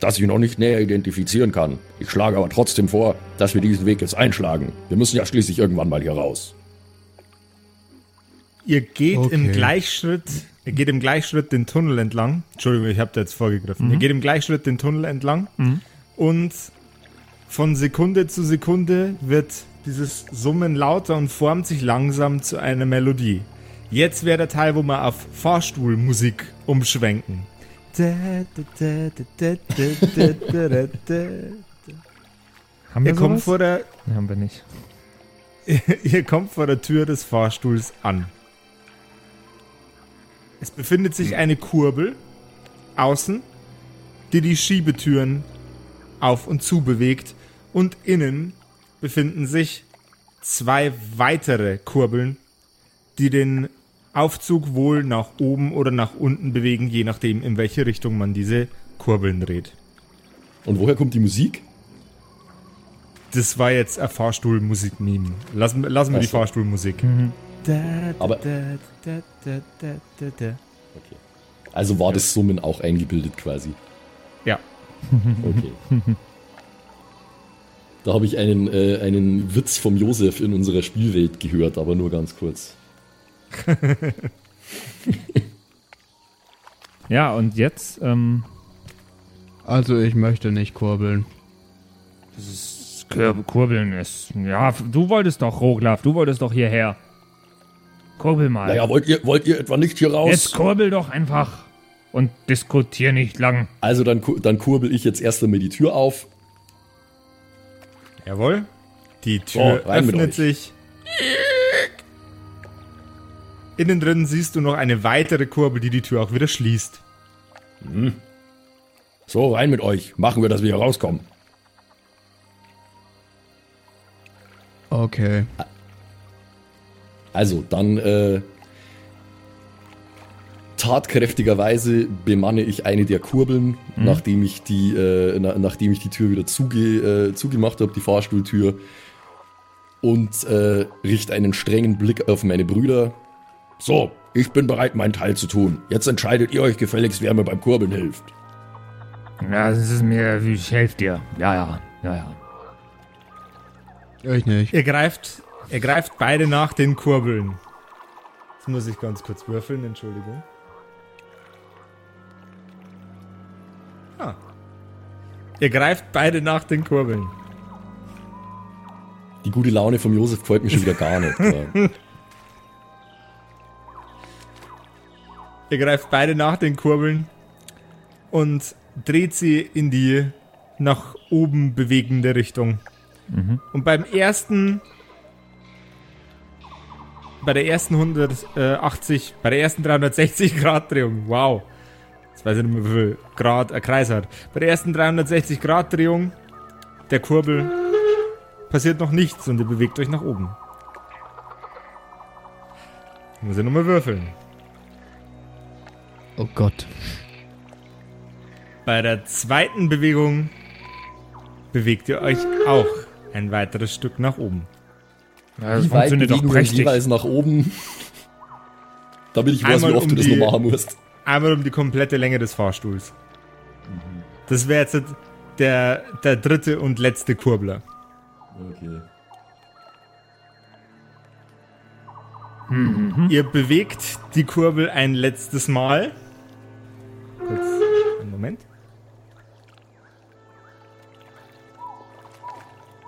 das ich noch nicht näher identifizieren kann. Ich schlage aber trotzdem vor, dass wir diesen Weg jetzt einschlagen. Wir müssen ja schließlich irgendwann mal hier raus. Ihr geht im Okay. Gleichschritt, ihr geht im Gleichschritt den Tunnel entlang. Entschuldigung, ich habe da jetzt vorgegriffen. Ihr geht im Gleichschritt den Tunnel entlang und von Sekunde zu Sekunde wird dieses Summen lauter und formt sich langsam zu einer Melodie. Jetzt wäre der Teil, wo wir auf Fahrstuhlmusik umschwenken. Haben wir Ihr kommt sowas? vor der Nee, haben wir nicht. Ihr kommt vor der Tür des Fahrstuhls an. Es befindet sich eine Kurbel außen, die die Schiebetüren auf und zu bewegt und innen befinden sich zwei weitere Kurbeln, die den Aufzug wohl nach oben oder nach unten bewegen, je nachdem, in welche Richtung man diese Kurbeln dreht. Und woher kommt die Musik? Das war jetzt ein Fahrstuhlmusik-Meme. Lassen, lassen wir die Ach so. Aber- Okay. Also war das Summen auch eingebildet quasi. Ja. Okay. Da habe ich einen, äh, einen Witz vom Josef in unserer Spielwelt gehört, aber nur ganz kurz. Ja, und jetzt, ähm, Also ich möchte nicht kurbeln. Kur Kurbeln ist. Ja, du wolltest doch, Roglaf, du wolltest doch hierher. Kurbel mal. Naja, wollt ihr, wollt ihr etwa nicht hier raus? jetzt kurbel doch einfach und diskutier nicht lang. Also dann, dann kurbel ich jetzt erst einmal die Tür auf. Jawohl. Die Tür mit öffnet sich. Innen drin siehst du noch eine weitere Kurbel, die die Tür auch wieder schließt. So, rein mit euch. Machen wir, dass wir hier rauskommen. Okay. Also, dann äh, tatkräftigerweise bemanne ich eine der Kurbeln, nachdem, ich die, äh, na, nachdem ich die Tür wieder zuge, äh, zugemacht habe, die Fahrstuhltür, und äh, richte einen strengen Blick auf meine Brüder. So, ich bin bereit, meinen Teil zu tun. Jetzt entscheidet ihr euch gefälligst, wer mir beim Kurbeln hilft. Ja, das ist mir, ich helfe dir. Ja, ja, ja, ja. Ich nicht. Ihr greift, ihr greift beide nach den Kurbeln. Jetzt muss ich ganz kurz würfeln, Entschuldigung. Ah. Ihr greift beide nach den Kurbeln. Die gute Laune vom Josef gefällt mir schon wieder gar nicht. Ihr greift beide nach den Kurbeln und dreht sie in die nach oben bewegende Richtung. Und beim ersten, bei der ersten 180, bei der ersten 360 Grad Drehung, wow, jetzt weiß ich nicht mehr, wie viel Grad ein Kreis hat. Bei der ersten 360 Grad Drehung der Kurbel passiert noch nichts und ihr bewegt euch nach oben. Muss ich nochmal würfeln. Oh Gott. Bei der zweiten Bewegung bewegt ihr euch auch ein weiteres Stück nach oben. Ja das Wie weit funktioniert doch prächtig. jeweils nach oben. Damit ich weiß, Einmal wie oft um du das die- noch machen musst. Einmal um die komplette Länge des Fahrstuhls. Das wäre jetzt der, der dritte und letzte Kurbler. Okay. Ihr bewegt die Kurbel ein letztes Mal. Kurz, einen Moment.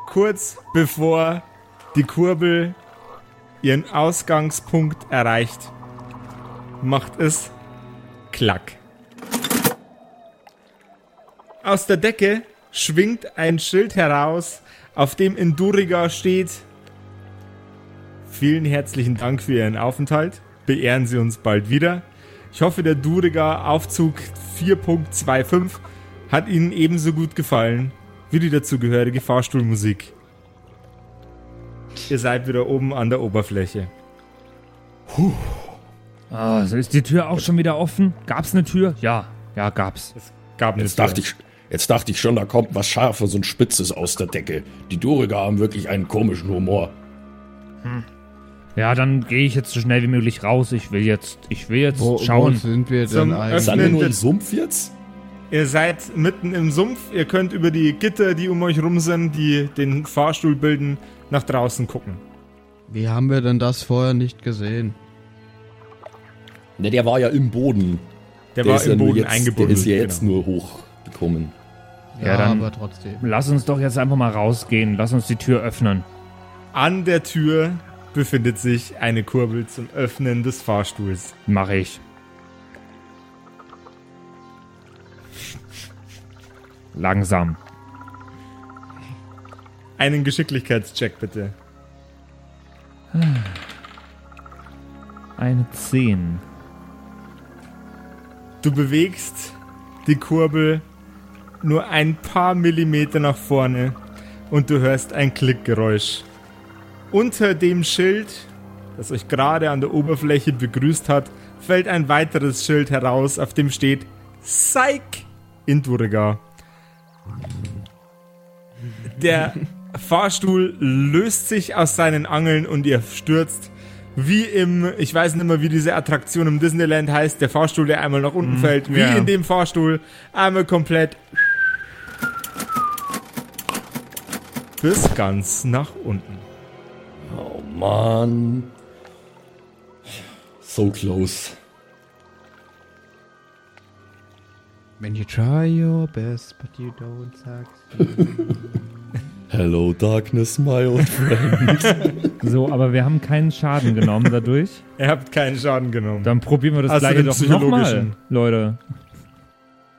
Kurz bevor die Kurbel ihren Ausgangspunkt erreicht, macht es Klack. Aus der Decke schwingt ein Schild heraus, auf dem in Duriga steht Vielen herzlichen Dank für Ihren Aufenthalt. Beehren Sie uns bald wieder. Ich hoffe, der Duriger Aufzug 4.25 hat Ihnen ebenso gut gefallen wie die dazugehörige Fahrstuhlmusik. Ihr seid wieder oben an der Oberfläche. Ah, so ist die Tür auch schon wieder offen? Gab's eine Tür? Ja, ja, gab's. Es gab eine Jetzt Tür. dachte ich, jetzt dachte ich schon, da kommt was Scharfes und Spitzes aus der Decke. Die Duriger haben wirklich einen komischen Humor. Ja, dann gehe ich jetzt so schnell wie möglich raus. Ich will jetzt, ich will jetzt Wo, wo schauen. sind wir Zum denn eigentlich? Sind wir nur im Sumpf jetzt? Ihr seid mitten im Sumpf. Ihr könnt über die Gitter, die um euch rum sind, die den Fahrstuhl bilden, nach draußen gucken. Wie haben wir denn das vorher nicht gesehen? Ne, der war ja im Boden. Der, war ist ja im nur Boden jetzt, eingebunden. Der ist ja jetzt genau. nur hochgekommen. Ja, dann- aber trotzdem. Lass uns doch jetzt einfach mal rausgehen. Lass uns die Tür öffnen. An der Tür befindet sich eine Kurbel zum Öffnen des Fahrstuhls. Mach ich. Langsam. Einen Geschicklichkeitscheck bitte. Eine 10. Du bewegst die Kurbel nur ein paar Millimeter nach vorne und du hörst ein Klickgeräusch. Unter dem Schild, das euch gerade an der Oberfläche begrüßt hat, fällt ein weiteres Schild heraus, auf dem steht Psych in Duriga. Der Fahrstuhl löst sich aus seinen Angeln und ihr stürzt wie im, ich weiß nicht mehr, wie diese Attraktion im Disneyland heißt, der Fahrstuhl, der einmal nach unten fällt, wie ja. in dem Fahrstuhl, einmal komplett bis ganz nach unten. Oh Mann. So close. When you try your best, but you don't succeed. Hello, Darkness, my old friend. So, aber wir haben keinen Schaden genommen dadurch. Ihr habt keinen Schaden genommen. Dann probieren wir das Außer gleiche doch nochmal. Leute.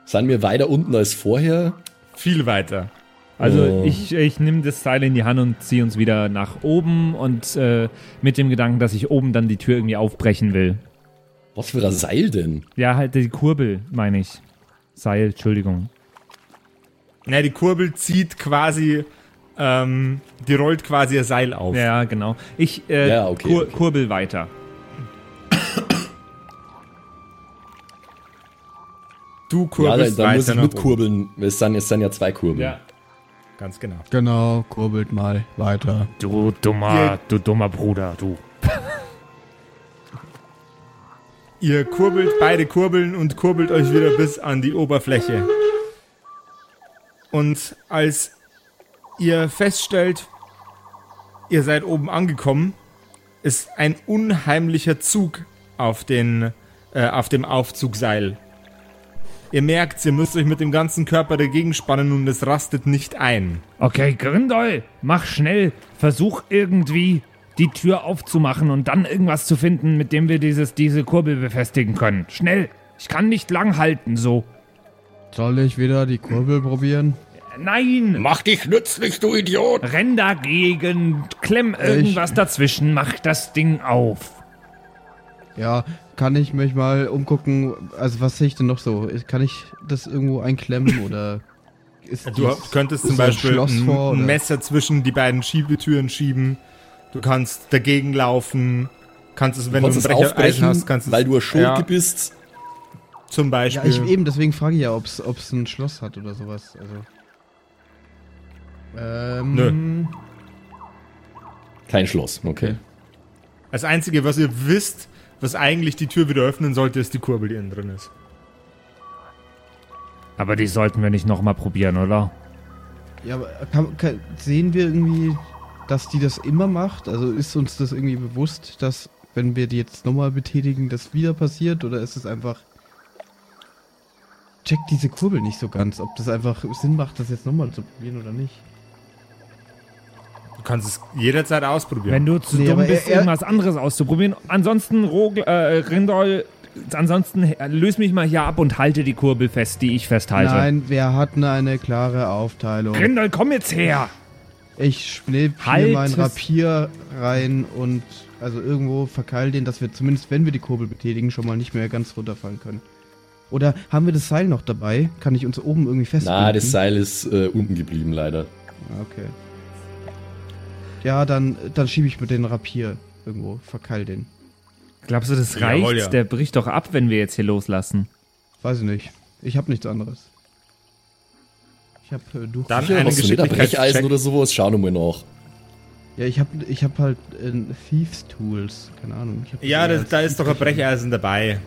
Sind wir weiter unten als vorher? Viel weiter. Also Oh. ich, ich nehme das Seil in die Hand und ziehe uns wieder nach oben und äh, mit dem Gedanken, dass ich oben dann die Tür irgendwie aufbrechen will. Was für ein Seil denn? Ja, halt die Kurbel, meine ich. Seil, Entschuldigung. Na, die Kurbel zieht quasi, ähm, die rollt quasi ihr Seil auf. Ja, genau. Ich äh, Ja, okay, kur okay. kurbel weiter. Du Ja, dann, kurbelst dann muss weiter ich nach oben. mitkurbeln. Es sind, es sind ja zwei Kurbeln. Ja. Ganz genau. genau, kurbelt mal weiter. Du dummer, Ihr- du dummer Bruder, du. Ihr kurbelt, beide kurbeln und kurbelt euch wieder bis an die Oberfläche. Und als ihr feststellt, ihr seid oben angekommen, ist ein unheimlicher Zug auf, den, äh, auf dem Aufzugseil. Ihr merkt, ihr müsst euch mit dem ganzen Körper dagegen spannen und es rastet nicht ein. Okay, Grindol, mach schnell. Versuch irgendwie die Tür aufzumachen und dann irgendwas zu finden, mit dem wir dieses, diese Kurbel befestigen können. Schnell. Ich kann nicht lang halten, so. Soll ich wieder die Kurbel probieren? Nein! Mach dich nützlich, du Idiot! Renn dagegen, klemm irgendwas dazwischen, mach das Ding auf. Ja, kann ich mich mal umgucken, also was sehe ich denn noch so? Kann ich das irgendwo einklemmen oder ist Du dies- könntest zum ein Beispiel ein, vor, ein? Messer zwischen die beiden Schiebetüren schieben. Du kannst dagegen laufen. Kannst es, wenn du, kannst ein es Brecheisen aufbrechen, hast, kannst du weil du ein Schurke ja, bist. Zum Ja, Beispiel. ich eben, deswegen frage ich ja, ob es ein Schloss hat oder sowas. Also. Ähm, Nö. Kein Schloss, okay. Das Einzige, was ihr wisst, was eigentlich die Tür wieder öffnen sollte, ist die Kurbel, die innen drin ist. Aber die sollten wir nicht nochmal probieren, oder? Ja, aber kann, kann, sehen wir irgendwie, dass die das immer macht? Also ist uns das irgendwie bewusst, dass wenn wir die jetzt nochmal betätigen, das wieder passiert? Oder ist es einfach. Check diese Kurbel nicht so ganz, ob das einfach Sinn macht, das jetzt nochmal zu probieren oder nicht. Du kannst es jederzeit ausprobieren. Wenn du zu Nee, dumm bist, er- er- irgendwas anderes auszuprobieren. Ansonsten, Rogl, äh, Rindol, ansonsten äh, löse mich mal hier ab und halte die Kurbel fest, die ich festhalte. Nein, wir hatten eine klare Aufteilung. Rindol, komm jetzt her! Ich schnipp Halt hier mein es- Rapier rein und also irgendwo verkeil den, dass wir zumindest, wenn wir die Kurbel betätigen, schon mal nicht mehr ganz runterfallen können. Oder haben wir das Seil noch dabei? Kann ich uns oben irgendwie festbinden? Na, das Seil ist äh, unten geblieben, leider. Ah, Okay. Ja, dann, dann schiebe ich mit den Rapier irgendwo, verkeil den. Glaubst du, das reicht? Jawohl, ja. Der bricht doch ab, wenn wir jetzt hier loslassen. Weiß ich nicht. Ich habe nichts anderes. Ich habe äh, durch. Dann eine Geschicklichkeitscheck. oder sowas? Schau noch mal nach. Ja, ich habe ich hab halt äh, Thieves Tools. Keine Ahnung. Ja, das da, ist doch ein Brecheisen dabei.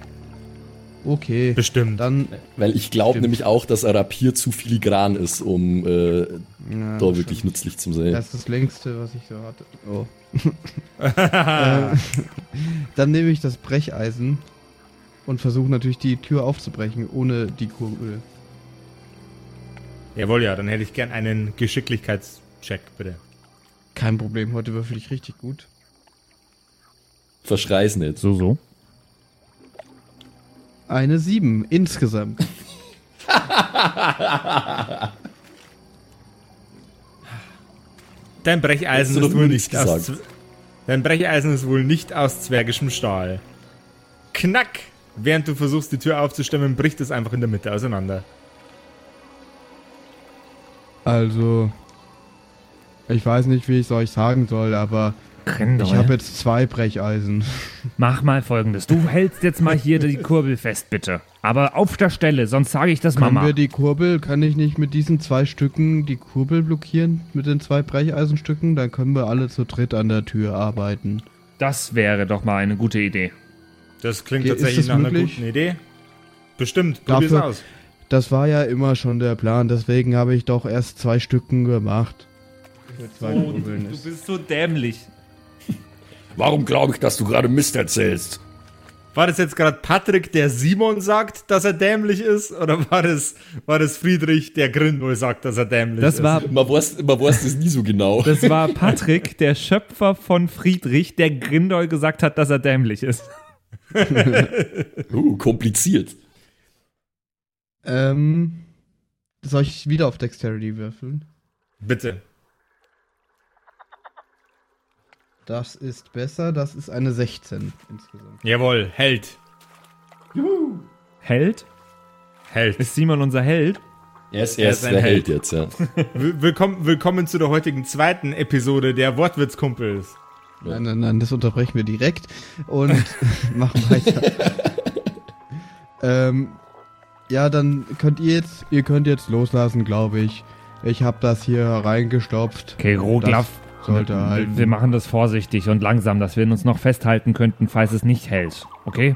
Okay. Bestimmt. Dann. Weil ich glaube Stimmt. nämlich auch, dass ein Rapier zu filigran ist, um äh, Ja, da wirklich nützlich zu sein. Das ist das längste, was ich so hatte. Oh. äh, dann nehme ich das Brecheisen und versuche natürlich die Tür aufzubrechen, ohne die Kurbel. Jawohl, ja, dann hätte ich gern einen Geschicklichkeitscheck, bitte. Kein Problem, heute würfel ich richtig gut. Verschrei's nicht. So, so. Eine 7 insgesamt. Dein Brecheisen ist wohl nicht aus Dein Brecheisen ist wohl nicht aus zwergischem Stahl. Knack! Während du versuchst, die Tür aufzustemmen, bricht es einfach in der Mitte auseinander. Also, ich weiß nicht, wie ich es euch sagen soll, aber Rindol, ich habe jetzt zwei Brecheisen. mach mal folgendes. Du hältst jetzt mal hier die Kurbel fest, bitte. Aber auf der Stelle, sonst sage ich das Können Mama. wir die Kurbel, kann ich nicht mit diesen zwei Stücken die Kurbel blockieren? Mit den zwei Brecheisenstücken? Dann können wir alle zu dritt an der Tür arbeiten. Das wäre doch mal eine gute Idee. Das klingt Ist tatsächlich das nach einer möglich? guten Idee. Bestimmt, probier's Dafür- aus. Das war ja immer schon der Plan, deswegen habe ich doch erst zwei Stücken gemacht. Zwei Kurbeln ist. bist so dämlich. Warum glaube ich, dass du gerade Mist erzählst? War das jetzt gerade Patrick, der Simon sagt, dass er dämlich ist? Oder war das, war das Friedrich, der Grindel sagt, dass er dämlich Das ist? war, Man weiß, man weiß das nie so genau. das war Patrick, der Schöpfer von Friedrich, der Grindol gesagt hat, dass er dämlich ist. Uh, kompliziert. Ähm, soll ich wieder auf Dexterity würfeln? Bitte. Das ist besser, das ist eine 16 insgesamt. Jawohl, Held. Held? Held. Ist Simon unser Held? Er ist, Er er ist ist ein der Held. Held jetzt, ja. Will- Willkommen, willkommen zu der heutigen zweiten Episode der Wortwitzkumpels. Ja. Nein, nein, nein, das unterbrechen wir direkt und machen weiter. ähm, ja, dann könnt ihr jetzt, ihr könnt jetzt loslassen, glaube ich. Ich habe das hier reingestopft. Okay, Roglaf, Das sollte wir, halten. wir machen das vorsichtig und langsam, dass wir uns noch festhalten könnten, falls es nicht hält. Okay?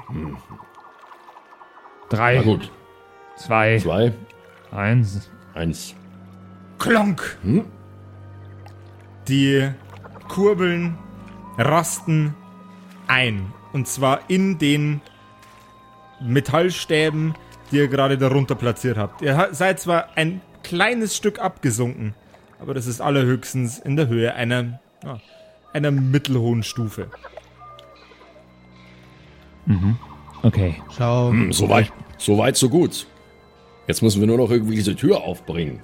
Drei, Na gut. zwei, Zwei, eins. eins. Klonk! Hm? Die Kurbeln rasten ein. Und zwar in den Metallstäben, die ihr gerade darunter platziert habt. Ihr seid zwar ein kleines Stück abgesunken, aber das ist allerhöchstens in der Höhe einer, ja, einer mittelhohen Stufe. Okay. Schau, Hm, so weit, so weit, so gut. Jetzt müssen wir nur noch irgendwie diese Tür aufbringen.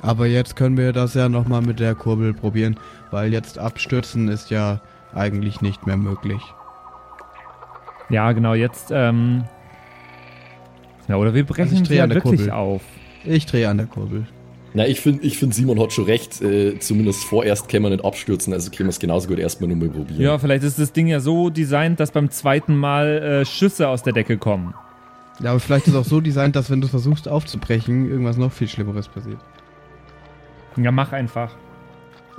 aber jetzt können wir das ja nochmal mit der Kurbel probieren, weil jetzt abstürzen ist ja eigentlich nicht mehr möglich. Ja, genau, jetzt, ähm. Ja, oder wir brechen Also ich sie drehe ja an der wirklich Kurbel. auf. Ich drehe an der Kurbel. Na, ich finde, ich find, Simon hat schon recht. Äh, zumindest vorerst können wir nicht abstürzen, also können wir es genauso gut erstmal nur mal probieren. Ja, vielleicht ist das Ding ja so designt, dass beim zweiten Mal äh, Schüsse aus der Decke kommen. Ja, aber vielleicht ist es auch so designt, dass wenn du versuchst aufzubrechen, irgendwas noch viel Schlimmeres passiert. Ja, mach einfach.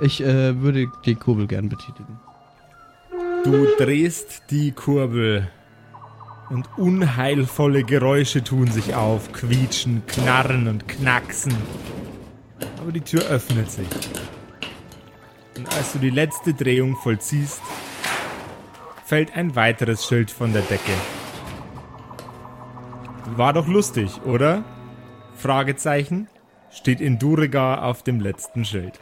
Ich äh, würde die Kurbel gern betätigen. Du drehst die Kurbel und unheilvolle Geräusche tun sich auf, quietschen, knarren und knacksen. Aber die Tür öffnet sich. Und als du die letzte Drehung vollziehst, fällt ein weiteres Schild von der Decke. War doch lustig, oder? Fragezeichen steht in Duriga auf dem letzten Schild.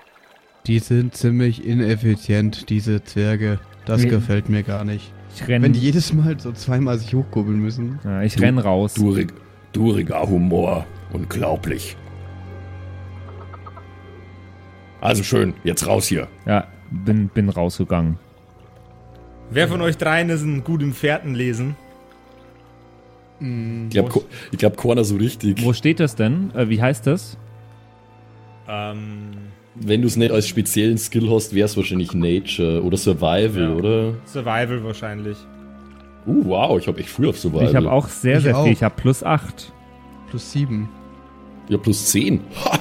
Die sind ziemlich ineffizient, diese Zwerge. Das Nee. gefällt mir gar nicht. Ich renn, Wenn die jedes Mal so zweimal sich hochkurbeln müssen. ja, ich renn raus. Durig, duriger Humor. Unglaublich. Also schön, jetzt raus hier. Ja, bin, bin rausgegangen. Wer von euch dreien ist ein gut im Fährtenlesen? Ich glaube, Ko- ich glaub, keiner so richtig. Wo steht das denn? Äh, wie heißt das? Ähm, Wenn du es nicht als speziellen Skill hast, wäre es wahrscheinlich Nature oder Survival, Ja. oder? Survival wahrscheinlich. Uh, wow, ich habe echt früh auf Survival. Ich habe auch sehr, Ich sehr auch. viel. Ich habe plus 8. Plus sieben. Ja, plus 10. Ha!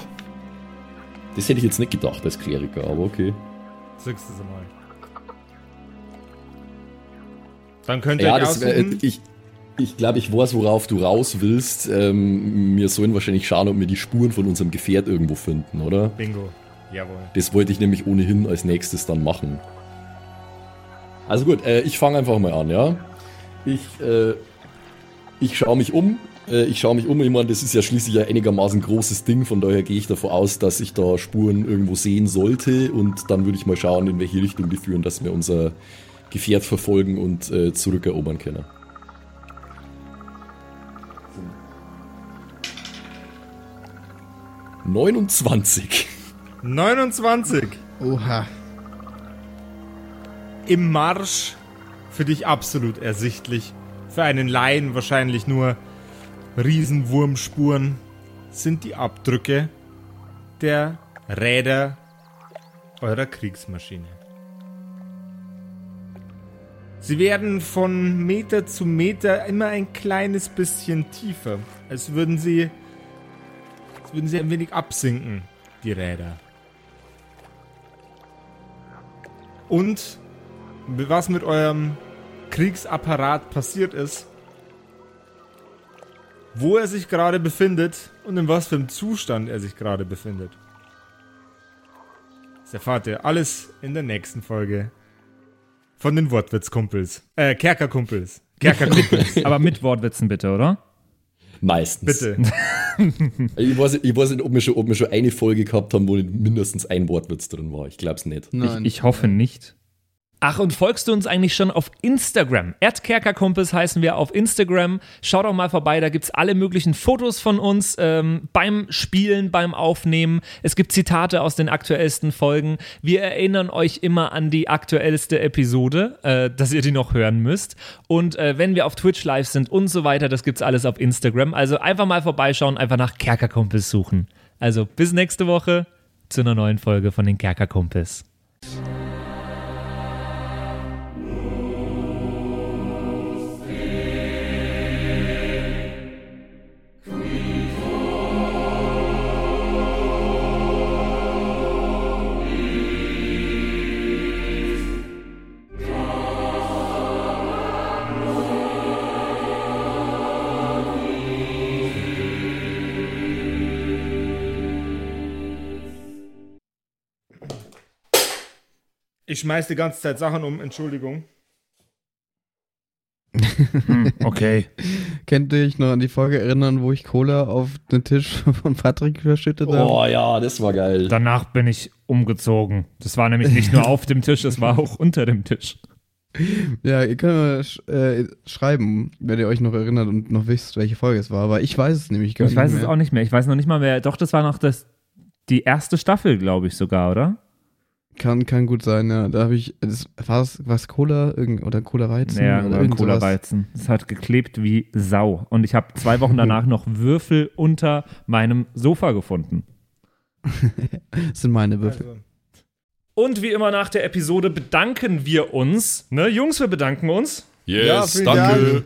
Das hätte ich jetzt nicht gedacht als Kleriker, aber okay. Zückst es mal. Dann könnt ihr Ja, euch das, äh, ich, ich glaube, ich weiß, worauf du raus willst. Ähm, wir sollen wahrscheinlich schauen, ob wir die Spuren von unserem Gefährt irgendwo finden, oder? Bingo. Jawohl. Das wollte ich nämlich ohnehin als nächstes dann machen. Also gut, äh, ich fange einfach mal an, ja. Ich, äh, ich schaue mich um. Äh, ich schaue mich um. Ich meine, das ist ja schließlich ein einigermaßen großes Ding. Von daher gehe ich davon aus, dass ich da Spuren irgendwo sehen sollte. Und dann würde ich mal schauen, in welche Richtung die führen, dass wir unser Gefährt verfolgen und äh, zurückerobern können. Neunundzwanzig. 29. Oha. Im Marsch für dich absolut ersichtlich. Für einen Laien wahrscheinlich nur Riesenwurmspuren sind die Abdrücke der Räder eurer Kriegsmaschine. Sie werden von Meter zu Meter immer ein kleines bisschen tiefer, als würden sie, als würden sie ein wenig absinken, die Räder. Und was mit eurem Kriegsapparat passiert ist, wo er sich gerade befindet und in was für einem Zustand er sich gerade befindet. Das erfahrt ihr alles in der nächsten Folge von den Wortwitzkumpels. Äh, Kerkerkumpels. Kerkerkumpels. Aber mit Wortwitzen bitte, oder? Meistens. Bitte. Ich weiß, ich weiß nicht, ob wir, schon, ob wir schon eine Folge gehabt haben, wo nicht mindestens ein Wortwitz drin war. Ich glaube es nicht. Nein. Ich, ich hoffe nicht. Ach, und folgst du uns eigentlich schon auf Instagram? Erdkerkerkumpels heißen wir auf Instagram. Schau doch mal vorbei, da gibt's alle möglichen Fotos von uns ähm, beim Spielen, beim Aufnehmen. Es gibt Zitate aus den aktuellsten Folgen. Wir erinnern euch immer an die aktuellste Episode, äh, dass ihr die noch hören müsst. Und äh, wenn wir auf Twitch live sind und so weiter, das gibt's alles auf Instagram. Also einfach mal vorbeischauen, einfach nach Kerkerkumpels suchen. Also bis nächste Woche zu einer neuen Folge von den Kerkerkumpels. Ich schmeiß die ganze Zeit Sachen um, Entschuldigung. Hm, okay. Könnt ihr euch noch an die Folge erinnern, wo ich Cola auf den Tisch von Patrick verschüttet habe? Oh ja, das war geil. Danach bin ich umgezogen. Das war nämlich nicht nur auf dem Tisch, es war auch unter dem Tisch. Ja, ihr könnt mal sch äh, schreiben, wenn ihr euch noch erinnert und noch wisst, welche Folge es war. Aber ich weiß es nämlich gar Ich nicht weiß mehr. es auch nicht mehr. Ich weiß noch nicht mal wer. Doch, das war noch das, die erste Staffel, glaube ich sogar, oder? Kann, kann gut sein, ja. Da habe ich, das, war es was Cola irgend, oder Cola Weizen? Ja, oder oder sowas. Cola-Weizen. Es hat geklebt wie Sau. Und ich habe zwei Wochen danach noch Würfel unter meinem Sofa gefunden. Das sind meine Würfel. Also, Und wie immer nach der Episode bedanken wir uns. Ne, Jungs, wir bedanken uns Ja, Yes, vielen danke. Dank.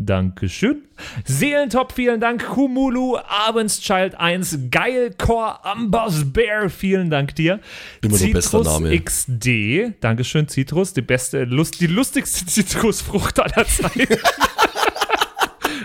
Dankeschön. Seelentop, vielen Dank. Kumulu, Abendschild 1, Geilcore, Ambers Bear, vielen Dank dir. Immer Name. XD, Dankeschön, Citrus, die beste, Lust, die lustigste Zitrusfrucht aller Zeiten.